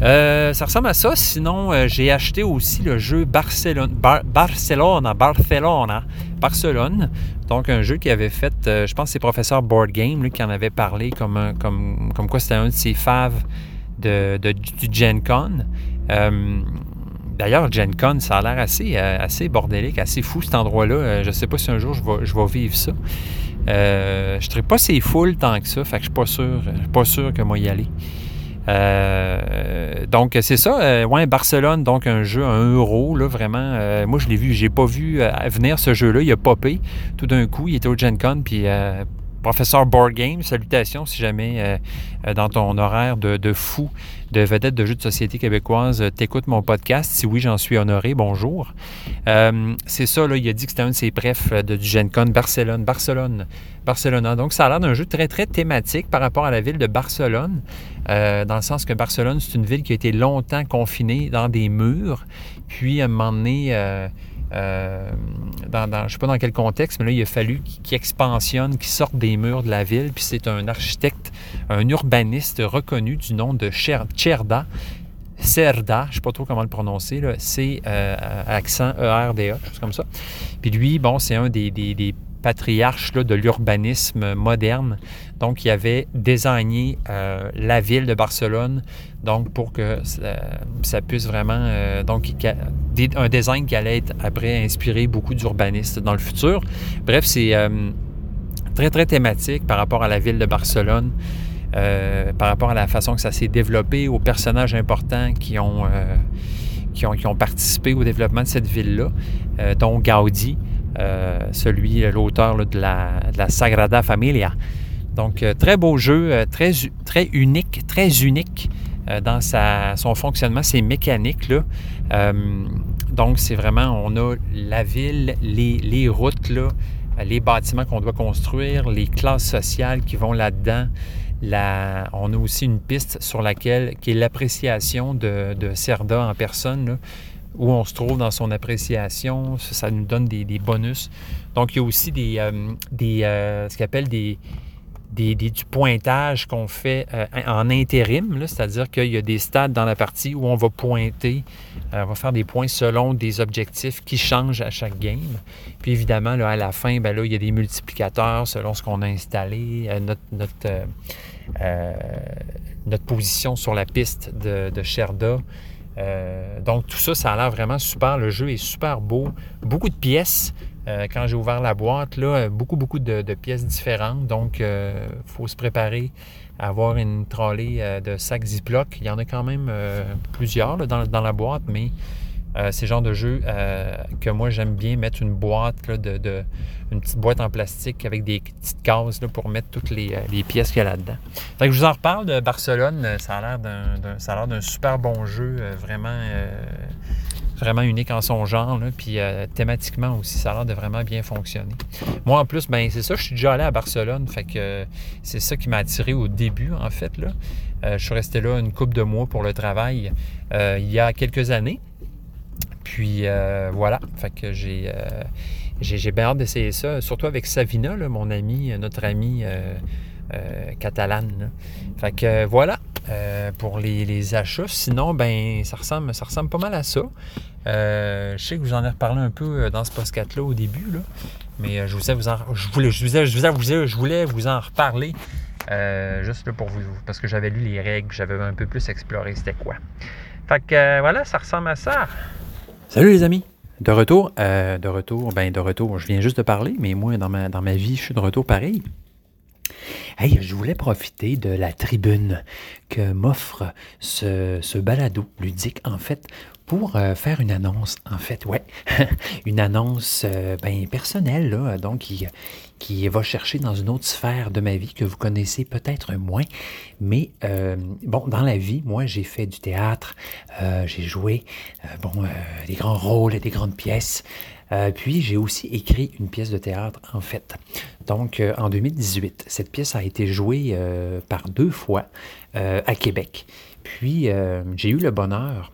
Euh, ça ressemble à ça. Sinon, euh, j'ai acheté aussi le jeu Barcelone, Barcelona, Barcelona, Barcelone. Donc, un jeu qui avait fait, euh, je pense c'est professeur Board Game lui, qui en avait parlé comme, comme, comme quoi c'était un de ses faves de, du Gen Con. D'ailleurs, Gen Con, ça a l'air assez, assez bordélique, assez fou cet endroit-là. je ne sais pas si un jour je vais, je vais vivre ça. je ne serais pas si full tant que ça, fait que je ne suis pas sûr, pas sûr que moi y aller. Euh, donc, c'est ça. Euh, ouais, Barcelone, donc un jeu à 1 euro, là, vraiment. Euh, moi, je l'ai vu, j'ai pas vu venir ce jeu-là. Il a popé. Tout d'un coup, il était au Gen Con, puis professeur Board Game, salutations si jamais dans ton horaire de, fou, de vedette de jeux de société québécoise, t'écoutes mon podcast. Si oui, j'en suis honoré, bonjour. c'est ça, là, il a dit que c'était un de ses prefs de, du Gen Con, Barcelone, Barcelone, Barcelona. Donc, ça a l'air d'un jeu très, très thématique par rapport à la ville de Barcelone. Euh, dans le sens que Barcelone, c'est une ville qui a été longtemps confinée dans des murs. Puis, à un euh, euh, dans, je ne sais pas dans quel contexte, mais là, il a fallu qu'il expansionne, qu'il sorte des murs de la ville. Puis, c'est un architecte, un urbaniste reconnu du nom de Cerda. Cerda, je ne sais pas trop comment le prononcer, c'est accent E-R-D-A, chose comme ça. Puis lui, bon, c'est un des patriarches de l'urbanisme moderne. Donc, il avait désigné euh, la ville de Barcelone, donc pour que ça, puisse vraiment, donc un design qui allait être après inspiré beaucoup d'urbanistes dans le futur. Bref, c'est très très thématique par rapport à la ville de Barcelone. par rapport à la façon que ça s'est développé, aux personnages importants qui ont, qui ont, participé au développement de cette ville-là, euh, dont Gaudi, euh, celui, l'auteur de la, Sagrada Familia. Donc, euh, très beau jeu, très, très unique, très unique dans son fonctionnement, ses mécaniques. Là. donc, c'est vraiment, on a la ville, les, routes, les bâtiments qu'on doit construire, les classes sociales qui vont là-dedans, on a aussi une piste sur laquelle, qui est l'appréciation de, de, Cerda en personne, où on se trouve dans son appréciation. Ça, nous donne des, bonus. Donc, il y a aussi des, euh, des euh, ce qu'on appelle des, du pointage qu'on fait euh, en intérim, c'est-à-dire qu'il y a des stades dans la partie où on va pointer, on va faire des points selon des objectifs qui changent à chaque game. Puis évidemment, là, à la fin, ben là, il y a des multiplicateurs selon ce qu'on a installé, notre, notre, notre position sur la piste de Sherda. Euh, donc tout ça, ça a l'air vraiment super. Le jeu est super beau. Beaucoup de pièces. Euh, quand j'ai ouvert la boîte, là, beaucoup, beaucoup de, pièces différentes. Donc, il faut se préparer à avoir une trolley de sacs Ziploc. Il y en a quand même plusieurs dans, dans, la boîte, mais euh, genre de jeu euh, que moi j'aime bien mettre une boîte une petite boîte en plastique avec des petites cases pour mettre toutes les, euh, pièces qu'il y a là-dedans. je vous en reparle de Barcelone. Ça a l'air d'un, super bon jeu, vraiment, unique en son genre. puis thématiquement aussi, ça a l'air de vraiment bien fonctionner. Moi en plus, ben c'est ça, je suis déjà allé à Barcelone. Fait que c'est ça qui m'a attiré au début, en fait. Là. je suis resté là une couple de mois pour le travail il y a quelques années. Puis euh, voilà, fait que j'ai, euh, j'ai, bien hâte d'essayer ça, surtout avec Savina, mon ami, notre ami euh, catalane. Fait que voilà, pour les, achats. Sinon, ben ça ressemble, ça ressemble pas mal à ça. je sais que vous en avez reparlé un peu dans ce podcast-là au début, là, mais je, voulais, vous en reparler. juste pour vous, parce que j'avais lu les règles, j'avais un peu plus exploré c'était quoi. Fait que voilà, ça ressemble à ça. Salut les amis! De retour, euh, de retour, ben de retour, je viens juste de parler, mais moi, dans ma, dans vie, je suis de retour pareil. Hey, je voulais profiter de la tribune que m'offre ce, ce balado ludique, en fait, pour euh, faire une annonce, en fait, ouais, une annonce euh, ben, personnelle, là, donc qui, qui va chercher dans une autre sphère de ma vie que vous connaissez peut-être moins. Mais euh, bon, dans la vie, moi, j'ai fait du théâtre, j'ai joué bon, des grands rôles des grandes pièces. puis j'ai aussi écrit une pièce de théâtre, en fait. Donc, en 2018, cette pièce a été jouée par deux fois à Québec. Puis, j'ai eu le bonheur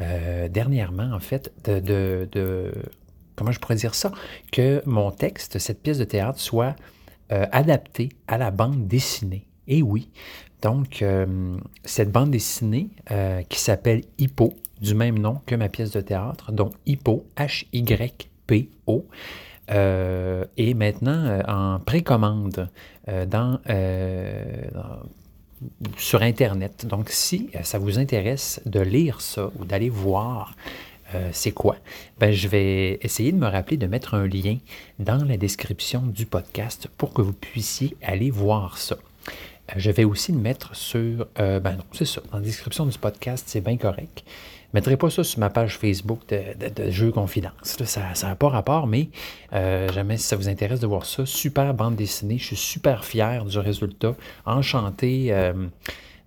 euh, dernièrement, en fait, de, Comment je pourrais dire ça? Que mon texte, cette pièce de théâtre, soit euh, adapté à la bande dessinée. Et oui. Donc, euh, cette bande dessinée qui s'appelle Hippo, du même nom que ma pièce de théâtre, donc Hippo, H-Y-P-O, est maintenant en précommande dans sur Internet. Donc, si euh, ça vous intéresse de lire ça ou d'aller voir euh, c'est quoi, ben, je vais essayer de me rappeler de mettre un lien dans la description du podcast pour que vous puissiez aller voir ça. Euh, je vais aussi le mettre sur, ben non, c'est ça, dans la description du podcast, c'est bien correct. Mettrai pas ça sur ma page Facebook de, de, Jeux Confidence. ça n'a pas rapport, mais euh, jamais si ça vous intéresse de voir ça. Super bande dessinée. Je suis super fier du résultat. Enchanté. Euh,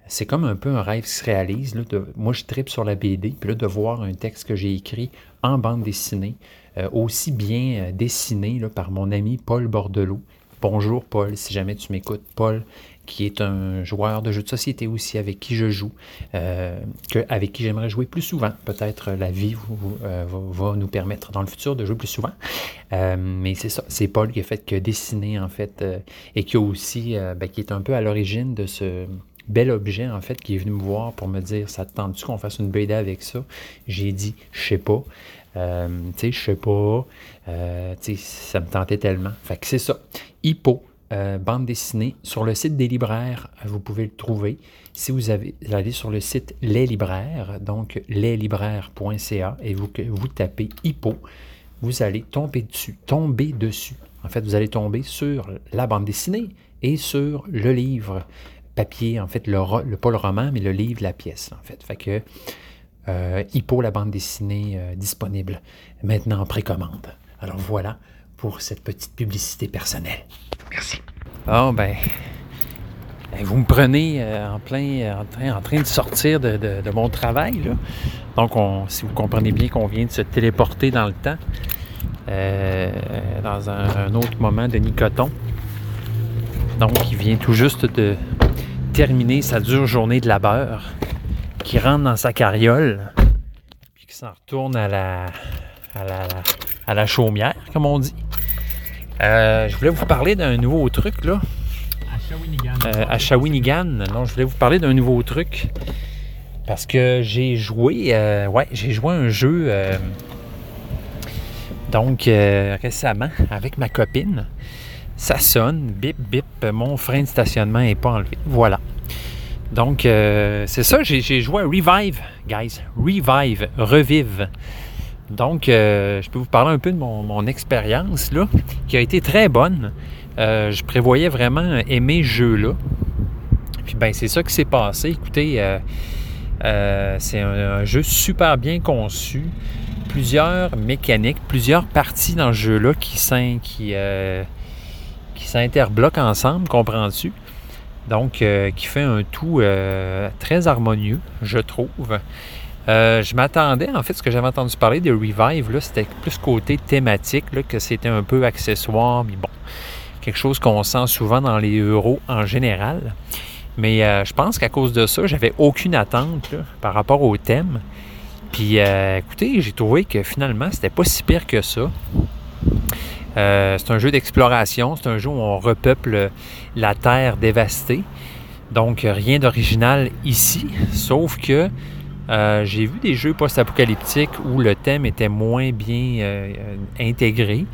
c'est comme un peu un rêve qui se réalise. Moi, je tripe sur la BD, puis là, de voir un texte que j'ai écrit en bande dessinée, euh, aussi bien dessiné par mon ami Paul Bordelot. Bonjour Paul, si jamais tu m'écoutes. Paul, qui est un joueur de jeux de société aussi avec qui je joue, euh, avec qui j'aimerais jouer plus souvent. Peut-être la vie euh, va, nous permettre dans le futur de jouer plus souvent. Euh, mais c'est ça, c'est Paul qui a fait que dessiner en fait et qui a aussi, ben, qui est un peu à l'origine de ce bel objet en fait qui est venu me voir pour me dire ça te tente-tu qu'on fasse une BD avec ça? J'ai dit je sais pas Euh, tu sais, je sais pas. Euh, tu sais, ça me tentait tellement. Fait que c'est ça. Hippo, euh, bande dessinée. Sur le site des libraires, vous pouvez le trouver. Si vous, avez, allez sur le site Les Libraires, donc leslibraires.ca, et vous, tapez Hippo, vous allez tomber dessus. Tomber dessus. En fait, vous allez tomber sur la bande dessinée et sur le livre papier, en fait, le, pas le roman, mais le livre, la pièce, en fait. Fait que euh, Hippo, la bande dessinée euh, disponible maintenant en précommande. Alors voilà pour cette petite publicité personnelle. Merci. Bon, ben, ben vous me prenez euh, en plein en train, en train de sortir de, de, de mon travail. Là. Donc, on, si vous comprenez bien qu'on vient de se téléporter dans le temps, euh, dans un, un, autre moment de Nicoton. Donc, il vient tout juste de terminer sa dure journée de labeur, qui rentre dans sa carriole, puis qui s'en retourne à la, à la, à la chaumière, comme on dit. Euh, je voulais vous parler d'un nouveau truc, là. À Shawinigan. Euh, à Shawinigan. Non, je voulais vous parler d'un nouveau truc. Parce que j'ai joué, euh, ouais, j'ai joué un jeu, euh, donc récemment, avec ma copine. Ça sonne, bip, bip, mon frein de stationnement n'est pas enlevé. Voilà. Donc, c'est ça, j'ai joué à Revive, guys. Revive, revive. Donc, euh, je peux vous parler un peu de mon, expérience, là, qui a été très bonne. Euh, je prévoyais vraiment aimer ce jeu-là. Puis, ben, c'est ça qui s'est passé. Écoutez, euh, c'est un, jeu super bien conçu. Plusieurs mécaniques, plusieurs parties dans ce jeu-là qui, s'interbloquent ensemble, comprends-tu? Donc, qui fait un tout très harmonieux, je trouve. Euh, je m'attendais, en fait, ce que j'avais entendu parler de Revive, là, c'était plus côté thématique, là, que c'était un peu accessoire, mais bon, quelque chose qu'on sent souvent dans les euros en général. Mais euh, je pense qu'à cause de ça, j'avais aucune attente par rapport au thème. Puis, euh, écoutez, j'ai trouvé que finalement, c'était pas si pire que ça. C'est un jeu d'exploration, c'est un jeu où on repeuple la terre dévastée. Donc, rien d'original ici, sauf que euh, j'ai vu des jeux post-apocalyptiques où le thème était moins bien euh, intégré.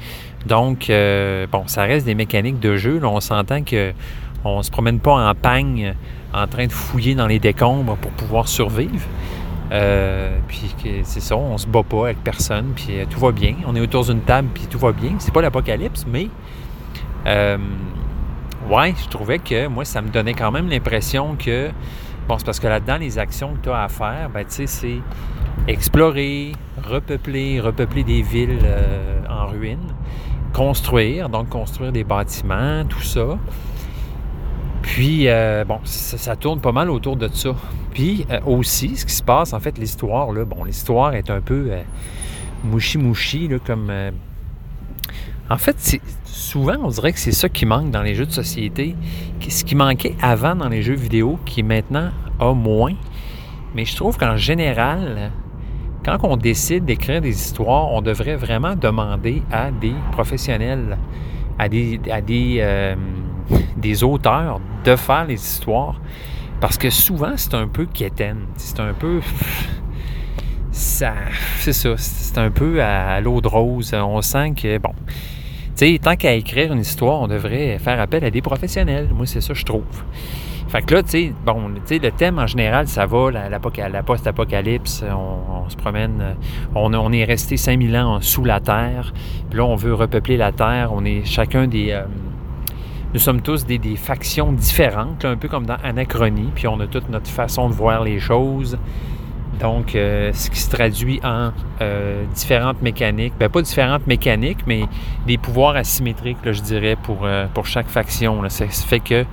Donc, euh, bon, ça reste des mécaniques de jeu. Là, on s'entend que on se promène pas en pagne en train de fouiller dans les décombres pour pouvoir survivre. Puis c'est ça, on se bat pas avec personne, puis tout va bien. On est autour d'une table, puis tout va bien. C'est pas l'apocalypse, mais ouais, je trouvais que moi, ça me donnait quand même l'impression que bon, c'est parce que là-dedans, les actions que tu as à faire, ben tu sais, c'est explorer, repeupler, repeupler des villes euh, en ruine, construire, donc construire des bâtiments, tout ça. Puis, euh, bon, ça, tourne pas mal autour de ça. Puis, euh, aussi, ce qui se passe, en fait, l'histoire, là, bon, l'histoire est un peu mouchi-mouchi, là, comme... en fait, souvent, on dirait que c'est ça qui manque dans les jeux de société. Ce qui manquait avant dans les jeux vidéo, qui maintenant a moins. Mais je trouve qu'en général, quand on décide d'écrire des histoires, on devrait vraiment demander à des professionnels, à des, à des, euh, des auteurs de faire les histoires. Parce que souvent, c'est un peu quétaine. C'est un peu. C'est ça. C'est un peu à l'eau de rose. On sent que, bon. Tant qu'à écrire une histoire, on devrait faire appel à des professionnels. Moi, c'est ça, je trouve. Fait que là, tu bon, tu le thème en général, ça va, la, la, post-apocalypse, on, se promène, on, on est resté 5000 ans sous la Terre, puis là, on veut repeupler la Terre, on est chacun des... Euh, nous sommes tous des, des factions différentes, là, un peu comme dans Anachronie, puis on a toute notre façon de voir les choses. Donc, euh, ce qui se traduit en euh, différentes mécaniques, ben pas différentes mécaniques, mais des pouvoirs asymétriques, je dirais, pour, euh, pour chaque faction. Là. Ça fait que,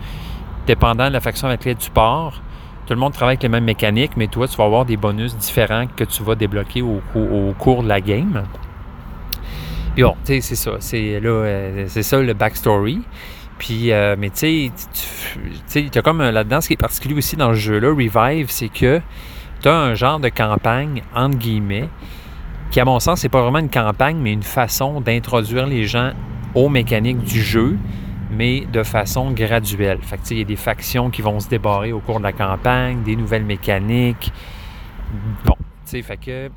dépendant de la faction avec laquelle tu pars, tout le monde travaille avec les mêmes mécaniques, mais toi, tu vas avoir des bonus différents que tu vas débloquer au, cours de la game. Puis bon, tu sais, c'est ça. C'est ça le backstory. Puis, mais tu sais, tu as comme là-dedans, ce qui est particulier aussi dans le jeu-là, Revive, c'est que tu as un genre de campagne, entre guillemets, qui, à mon sens, c'est pas vraiment une campagne, mais une façon d'introduire les gens aux mécaniques du jeu, mais de façon graduelle. Fait il y a des factions qui vont se débarrer au cours de la campagne, des nouvelles mécaniques. Bon, tu sais, fait que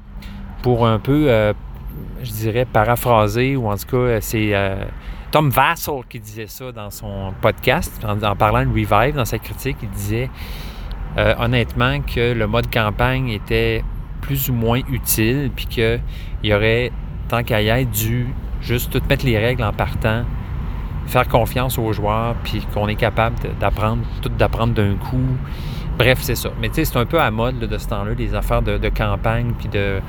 pour un peu euh, je dirais, paraphrasé, ou en tout cas, c'est euh, Tom Vassell qui disait ça dans son podcast, en, parlant de Revive, dans sa critique, il disait euh, honnêtement que le mode campagne était plus ou moins utile, puis qu'il y aurait, tant qu'à y être, dû juste tout mettre les règles en partant, faire confiance aux joueurs, puis qu'on est capable d'apprendre, tout d'apprendre d'un coup. Bref, c'est ça. Mais tu sais, c'est un peu à mode de ce temps-là, les affaires de, campagne, puis de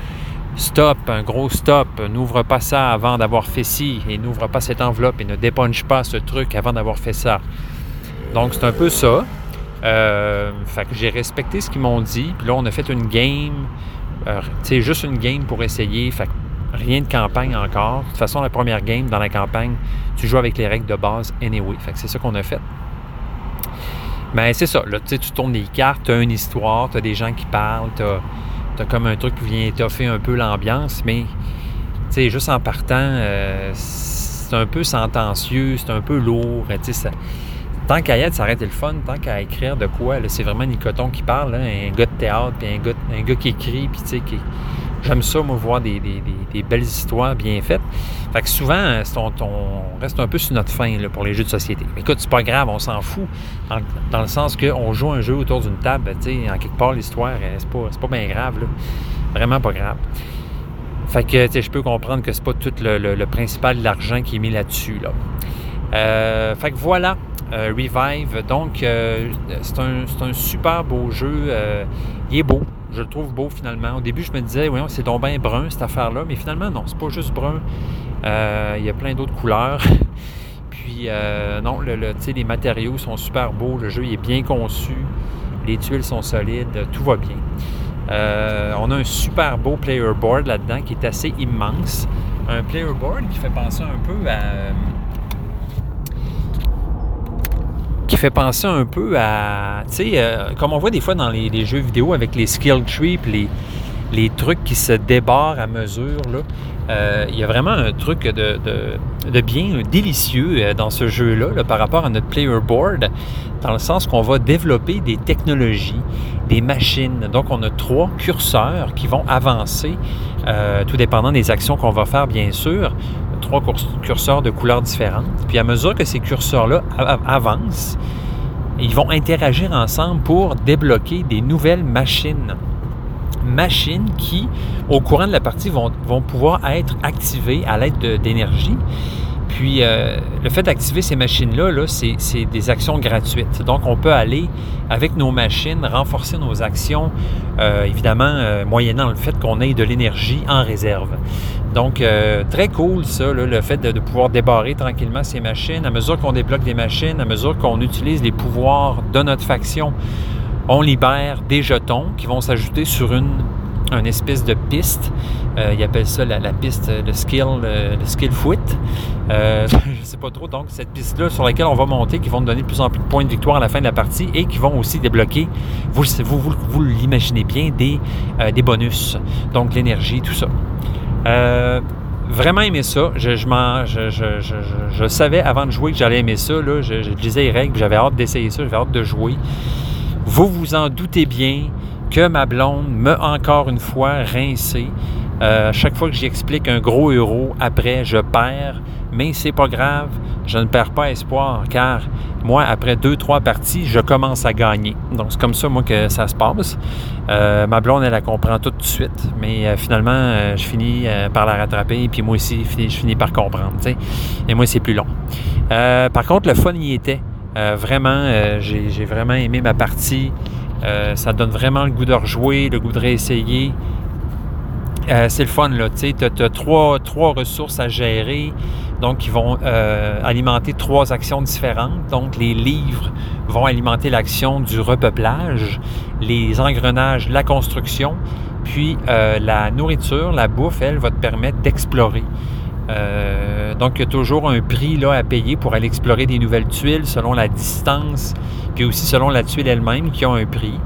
stop, un gros stop, n'ouvre pas ça avant d'avoir fait ci, et n'ouvre pas cette enveloppe, et ne dépunche pas ce truc avant d'avoir fait ça. Donc, c'est un peu ça. Euh, fait que j'ai respecté ce qu'ils m'ont dit, puis là, on a fait une game, euh, juste une game pour essayer, fait que rien de campagne encore. De toute façon, la première game dans la campagne, tu joues avec les règles de base anyway. Fait que c'est ça qu'on a fait. Mais c'est ça, tu tournes les cartes, tu as une histoire, tu as des gens qui parlent, tu as, comme un truc qui vient étoffer un peu l'ambiance, mais juste en partant, euh, c'est un peu sentencieux, c'est un peu lourd, tant qu'à y être, ça aurait été le fun, tant qu'à écrire de quoi, c'est vraiment Nicoton qui parle, un gars de théâtre, puis un gars, un gars qui écrit, puis tu sais, qui J'aime ça, moi, voir des, belles histoires bien faites. Fait que souvent, on, reste un peu sur notre fin pour les jeux de société. Écoute, c'est pas grave, on s'en fout. Dans, le sens qu'on joue un jeu autour d'une table, tu sais, en quelque part, l'histoire, c'est pas, pas bien grave, là. Vraiment pas grave. Fait que, tu sais, je peux comprendre que c'est pas tout le, principal de l'argent qui est mis là-dessus, là. Euh, fait que voilà, euh, Revive. Donc, euh, c'est un, super beau jeu. il est beau je le trouve beau finalement. Au début, je me disais, voyons, c'est donc bien brun cette affaire-là, mais finalement, non, c'est pas juste brun. Euh, il y a plein d'autres couleurs. Puis, euh, non, le, les matériaux sont super beaux, le jeu est bien conçu, les tuiles sont solides, tout va bien. Euh, on a un super beau player board là-dedans qui est assez immense. Un player board qui fait penser un peu à fait penser un peu à, tu sais, euh, comme on voit des fois dans les, jeux vidéo avec les skill trees, les, les trucs qui se débarrent à mesure, là. Euh, il y a vraiment un truc de, de, bien délicieux euh, dans ce jeu-là par rapport à notre player board, dans le sens qu'on va développer des technologies, des machines. Donc, on a trois curseurs qui vont avancer, tout dépendant des actions qu'on va faire, bien sûr trois curseurs de couleurs différentes. Puis à mesure que ces curseurs-là avancent, ils vont interagir ensemble pour débloquer des nouvelles machines. Machines qui, au courant de la partie, vont, vont pouvoir être activées à l'aide d'énergie. Puis, euh, le fait d'activer ces machines-là, -là, c'est des actions gratuites. Donc, on peut aller, avec nos machines, renforcer nos actions, euh, évidemment, euh, moyennant le fait qu'on ait de l'énergie en réserve. Donc, très cool, ça, le fait de, de, pouvoir débarrer tranquillement ces machines. À mesure qu'on débloque des machines, à mesure qu'on utilise les pouvoirs de notre faction, on libère des jetons qui vont s'ajouter sur une une espèce de piste. Euh, ils appellent ça la, piste, de skill, le, skill foot. Euh, je ne sais pas trop. Donc, cette piste-là sur laquelle on va monter, qui vont nous donner de plus en plus de points de victoire à la fin de la partie et qui vont aussi débloquer, vous, vous, l'imaginez bien, des, euh, des bonus. Donc, l'énergie, tout ça. vraiment aimé ça. Je, je, je, savais avant de jouer que j'allais aimer ça. Là. Je, lisais les règles, j'avais hâte d'essayer ça, j'avais hâte de jouer. Vous vous en doutez bien que ma blonde m'a encore une fois rincé. Euh, chaque fois que j'explique un gros euro, après, je perds. Mais c'est pas grave, je ne perds pas espoir, car moi, après deux, trois parties, je commence à gagner. Donc, c'est comme ça, moi, que ça se passe. Euh, ma blonde, elle la comprend tout de suite. Mais euh, finalement, je finis par la rattraper. Puis moi aussi, je finis, par comprendre. Et moi, c'est plus long. par contre, le fun y était. vraiment, j'ai vraiment aimé ma partie. Euh, ça donne vraiment le goût de rejouer, le goût de réessayer. Euh, c'est le fun, là. Tu as, trois, ressources à gérer, donc qui vont euh, alimenter trois actions différentes. Donc, les livres vont alimenter l'action du repeuplage, les engrenages, la construction, puis la nourriture, la bouffe, elle, va te permettre d'explorer. Donc, il y a toujours un prix là, à payer pour aller explorer des nouvelles tuiles selon la distance puis aussi selon la tuile elle-même qui ont un prix.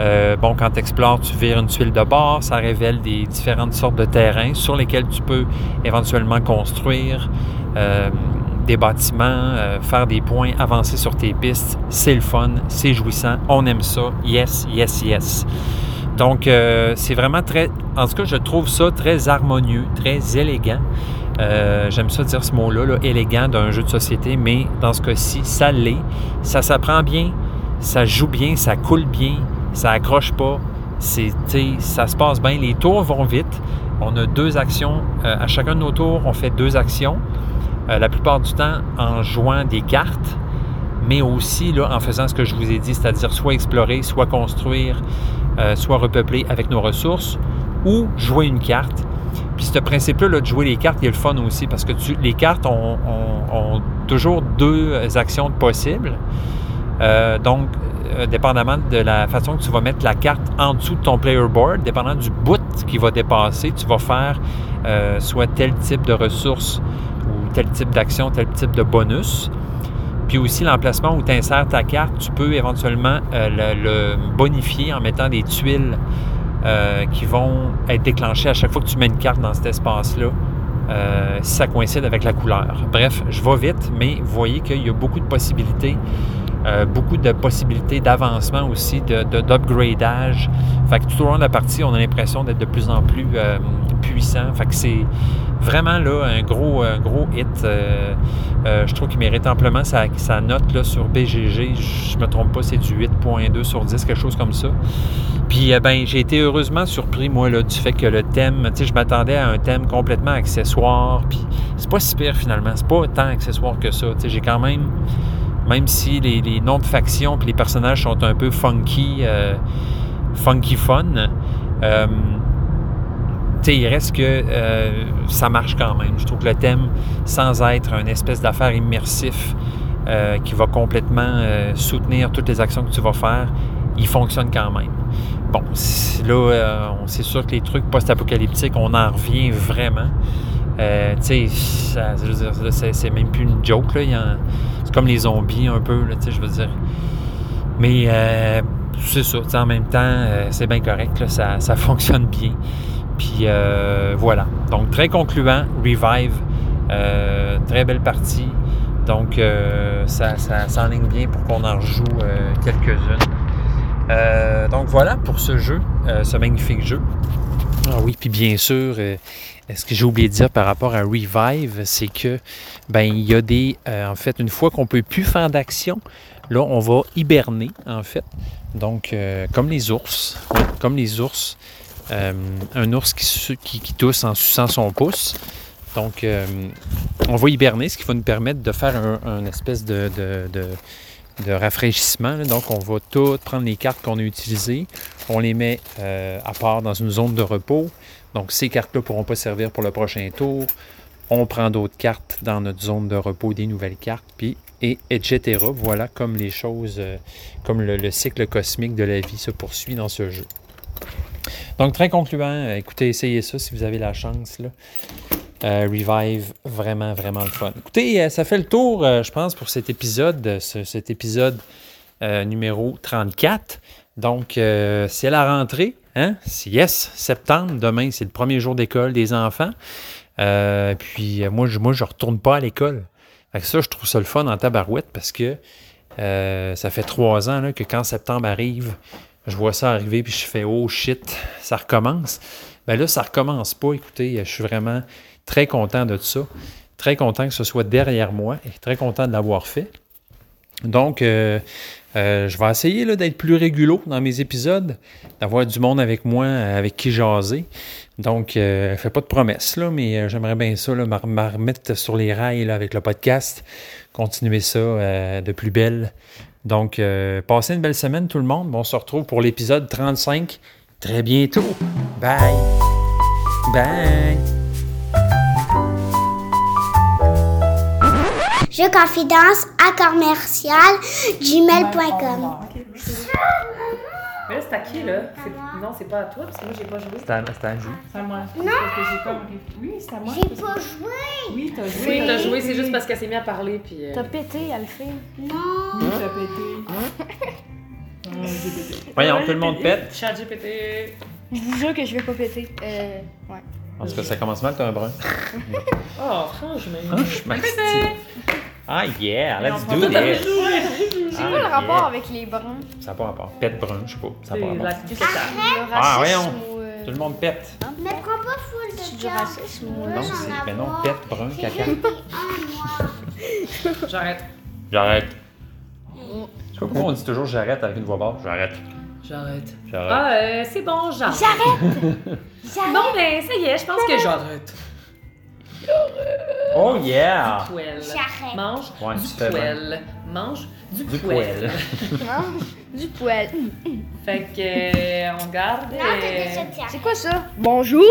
Euh, bon, quand tu explores, tu vires une tuile de bord, ça révèle des différentes sortes de terrains sur lesquels tu peux éventuellement construire euh, des bâtiments, euh, faire des points, avancer sur tes pistes. C'est le fun, c'est jouissant, on aime ça. Yes, yes, yes. Donc, euh, c'est vraiment très. En tout cas, je trouve ça très harmonieux, très élégant. Euh, J'aime ça dire ce mot-là, là, élégant d'un jeu de société, mais dans ce cas-ci, ça l'est. Ça s'apprend bien, ça joue bien, ça coule bien, ça accroche pas. Ça se passe bien. Les tours vont vite. On a deux actions. Euh, à chacun de nos tours, on fait deux actions. Euh, la plupart du temps en jouant des cartes, mais aussi en faisant ce que je vous ai dit, c'est-à-dire soit explorer, soit construire, soit repeupler avec nos ressources, ou jouer une carte. Puis ce principe-là de jouer les cartes, il a le fun aussi, parce que les cartes ont, toujours deux actions possibles. Euh, donc, euh, dépendamment de la façon que tu vas mettre la carte en dessous de ton player board, dépendant du bout qui va dépasser, tu vas faire euh, soit tel type de ressources ou tel type d'action, tel type de bonus. Puis aussi l'emplacement où tu insères ta carte, tu peux éventuellement le, le bonifier en mettant des tuiles euh, qui vont être déclenchées à chaque fois que tu mets une carte dans cet espace-là, euh, si ça coïncide avec la couleur. Bref, je vais vite, mais vous voyez qu'il y a beaucoup de possibilités. Euh, beaucoup de possibilités d'avancement aussi, de, de- d'upgradage. Fait que tout au long de la partie, on a l'impression d'être de plus en plus euh, puissant. Fait que c'est vraiment là un gros, gros hit. Euh, je trouve qu'il mérite amplement sa, note là, sur BGG. Je me trompe pas, c'est du 8.2 sur 10, quelque chose comme ça. Puis ben, j'ai été heureusement surpris, moi, là, du fait que le thème, tu sais, je m'attendais à un thème complètement accessoire. Puis c'est pas si pire finalement. C'est pas tant accessoire que ça. Tu sais, j'ai quand même même si les, noms de factions et les personnages sont un peu funky, euh, funky fun, euh, il reste que euh, ça marche quand même. Je trouve que le thème, sans être un espèce d'affaire immersif euh, qui va complètement euh, soutenir toutes les actions que tu vas faire, il fonctionne quand même. Bon, là, c'est sûr que les trucs post-apocalyptiques, on en revient vraiment. Tu sais, c'est même plus une joke. Là. Il y en- comme les zombies un peu, tu sais, je veux dire. Mais euh, c'est ça, en même temps, euh, c'est bien correct, là, ça, ça fonctionne bien. Puis euh, voilà. Donc, très concluant, Revive. Très belle partie. Donc, ça, ça s'enligne bien pour qu'on en rejoue quelques-unes. Donc, voilà pour ce jeu, ce magnifique jeu. Ah oui, puis bien sûr, ce que j'ai oublié de dire par rapport à Revive, c'est que, ben, il y a des. euh, en fait, une fois qu'on peut plus faire d'action, là, on va hiberner, en fait. Donc, euh, comme les ours. Comme les ours. Euh, un ours qui, qui, tousse en suçant son pouce. Donc, on va hiberner, ce qui va nous permettre de faire un, espèce de, de, de- rafraîchissement. Donc, on va toutes prendre les cartes qu'on a utilisées, on les met à part dans une zone de repos. Donc, ces cartes-là ne pourront pas servir pour le prochain tour. On prend d'autres cartes dans notre zone de repos, des nouvelles cartes, puis et etc. Voilà comme les choses, euh, comme le, le cycle cosmique de la vie se poursuit dans ce jeu. Donc, très concluant, euh, écoutez, essayez ça si vous avez la chance. Euh, Revive, vraiment, vraiment le fun. Écoutez, ça fait le tour, je pense, pour cet épisode, ce- cet épisode numéro 34. Donc, c'est la rentrée. Hein? Yes, septembre. Demain, c'est le premier jour d'école des enfants. Euh, puis, euh, moi, je moi, je retourne pas à l'école. Fait ça, je trouve ça le fun en tabarouette parce que euh, ça fait trois ans que quand septembre arrive, je vois ça arriver puis je fais oh shit, ça recommence. Ben là, ça recommence pas. Écoutez, je suis vraiment très content de ça. Très content que ce soit derrière moi et très content de l'avoir fait. Donc, euh, euh, je vais essayer d'être plus régulo dans mes épisodes, d'avoir du monde avec moi, euh, avec qui jaser. Donc, euh, fais pas de promesses, là, mais j'aimerais bien ça, me me remettre sur les rails avec le podcast, continuer ça de plus belle. Donc, passez une belle semaine, tout le monde. On se retrouve pour l'épisode 35 très bientôt. Bye! Bye! Je confidence à commercial gmail.com. Mais là, c'est à qui, là? C'est- Non, c'est pas à toi, parce que moi, j'ai pas joué. C'est à, c'est à. C'est à moi. Non! Parce que j'ai comme... Oui, c'est à moi. J'ai pas joué. Oui, t'as joué. Oui, t'as joué, c'est juste parce qu'elle s'est mise à parler, puis... euh, T'as pété, Alphine. Non. Oui, t'as pété. Ah, j'ai pété. Voyons, tout le monde pète. Chat GPT. Je vous jure que je vais pas péter. Euh, ouais. En tout cas, ça commence mal, t'as un brun. Oh, franchement. Franchement, c'est- Ah yeah, let's do this. C'est Ah, quoi le yeah. rapport avec les bruns? Ça n'a pas rapport. Pète brun, je sais pas. Ça n'a pas C'est rapport. C'est Ah, racisme voyons. ou... euh, Tout le monde pète. Mais prends pas full de C'est du racisme Non, c'est. Mais non, pète brun, C'est caca. J'arrête. J'arrête. Je sais pas pourquoi on dit toujours j'arrête avec une voix basse. J'arrête. J'arrête. J'arrête. Ah, euh, c'est bon, j'arrête. J'arrête. Bon, ben, ça y est, je pense que j'arrête. Oh yeah! Poêle. J'arrête. Mange Ouais, du tu fais bien. poêle. Mange du, Du poêle. poêle. Non, du poêle. Fait que, euh, on garde. Non, euh, t'as déjà dit C'est quoi ça? Bonjour!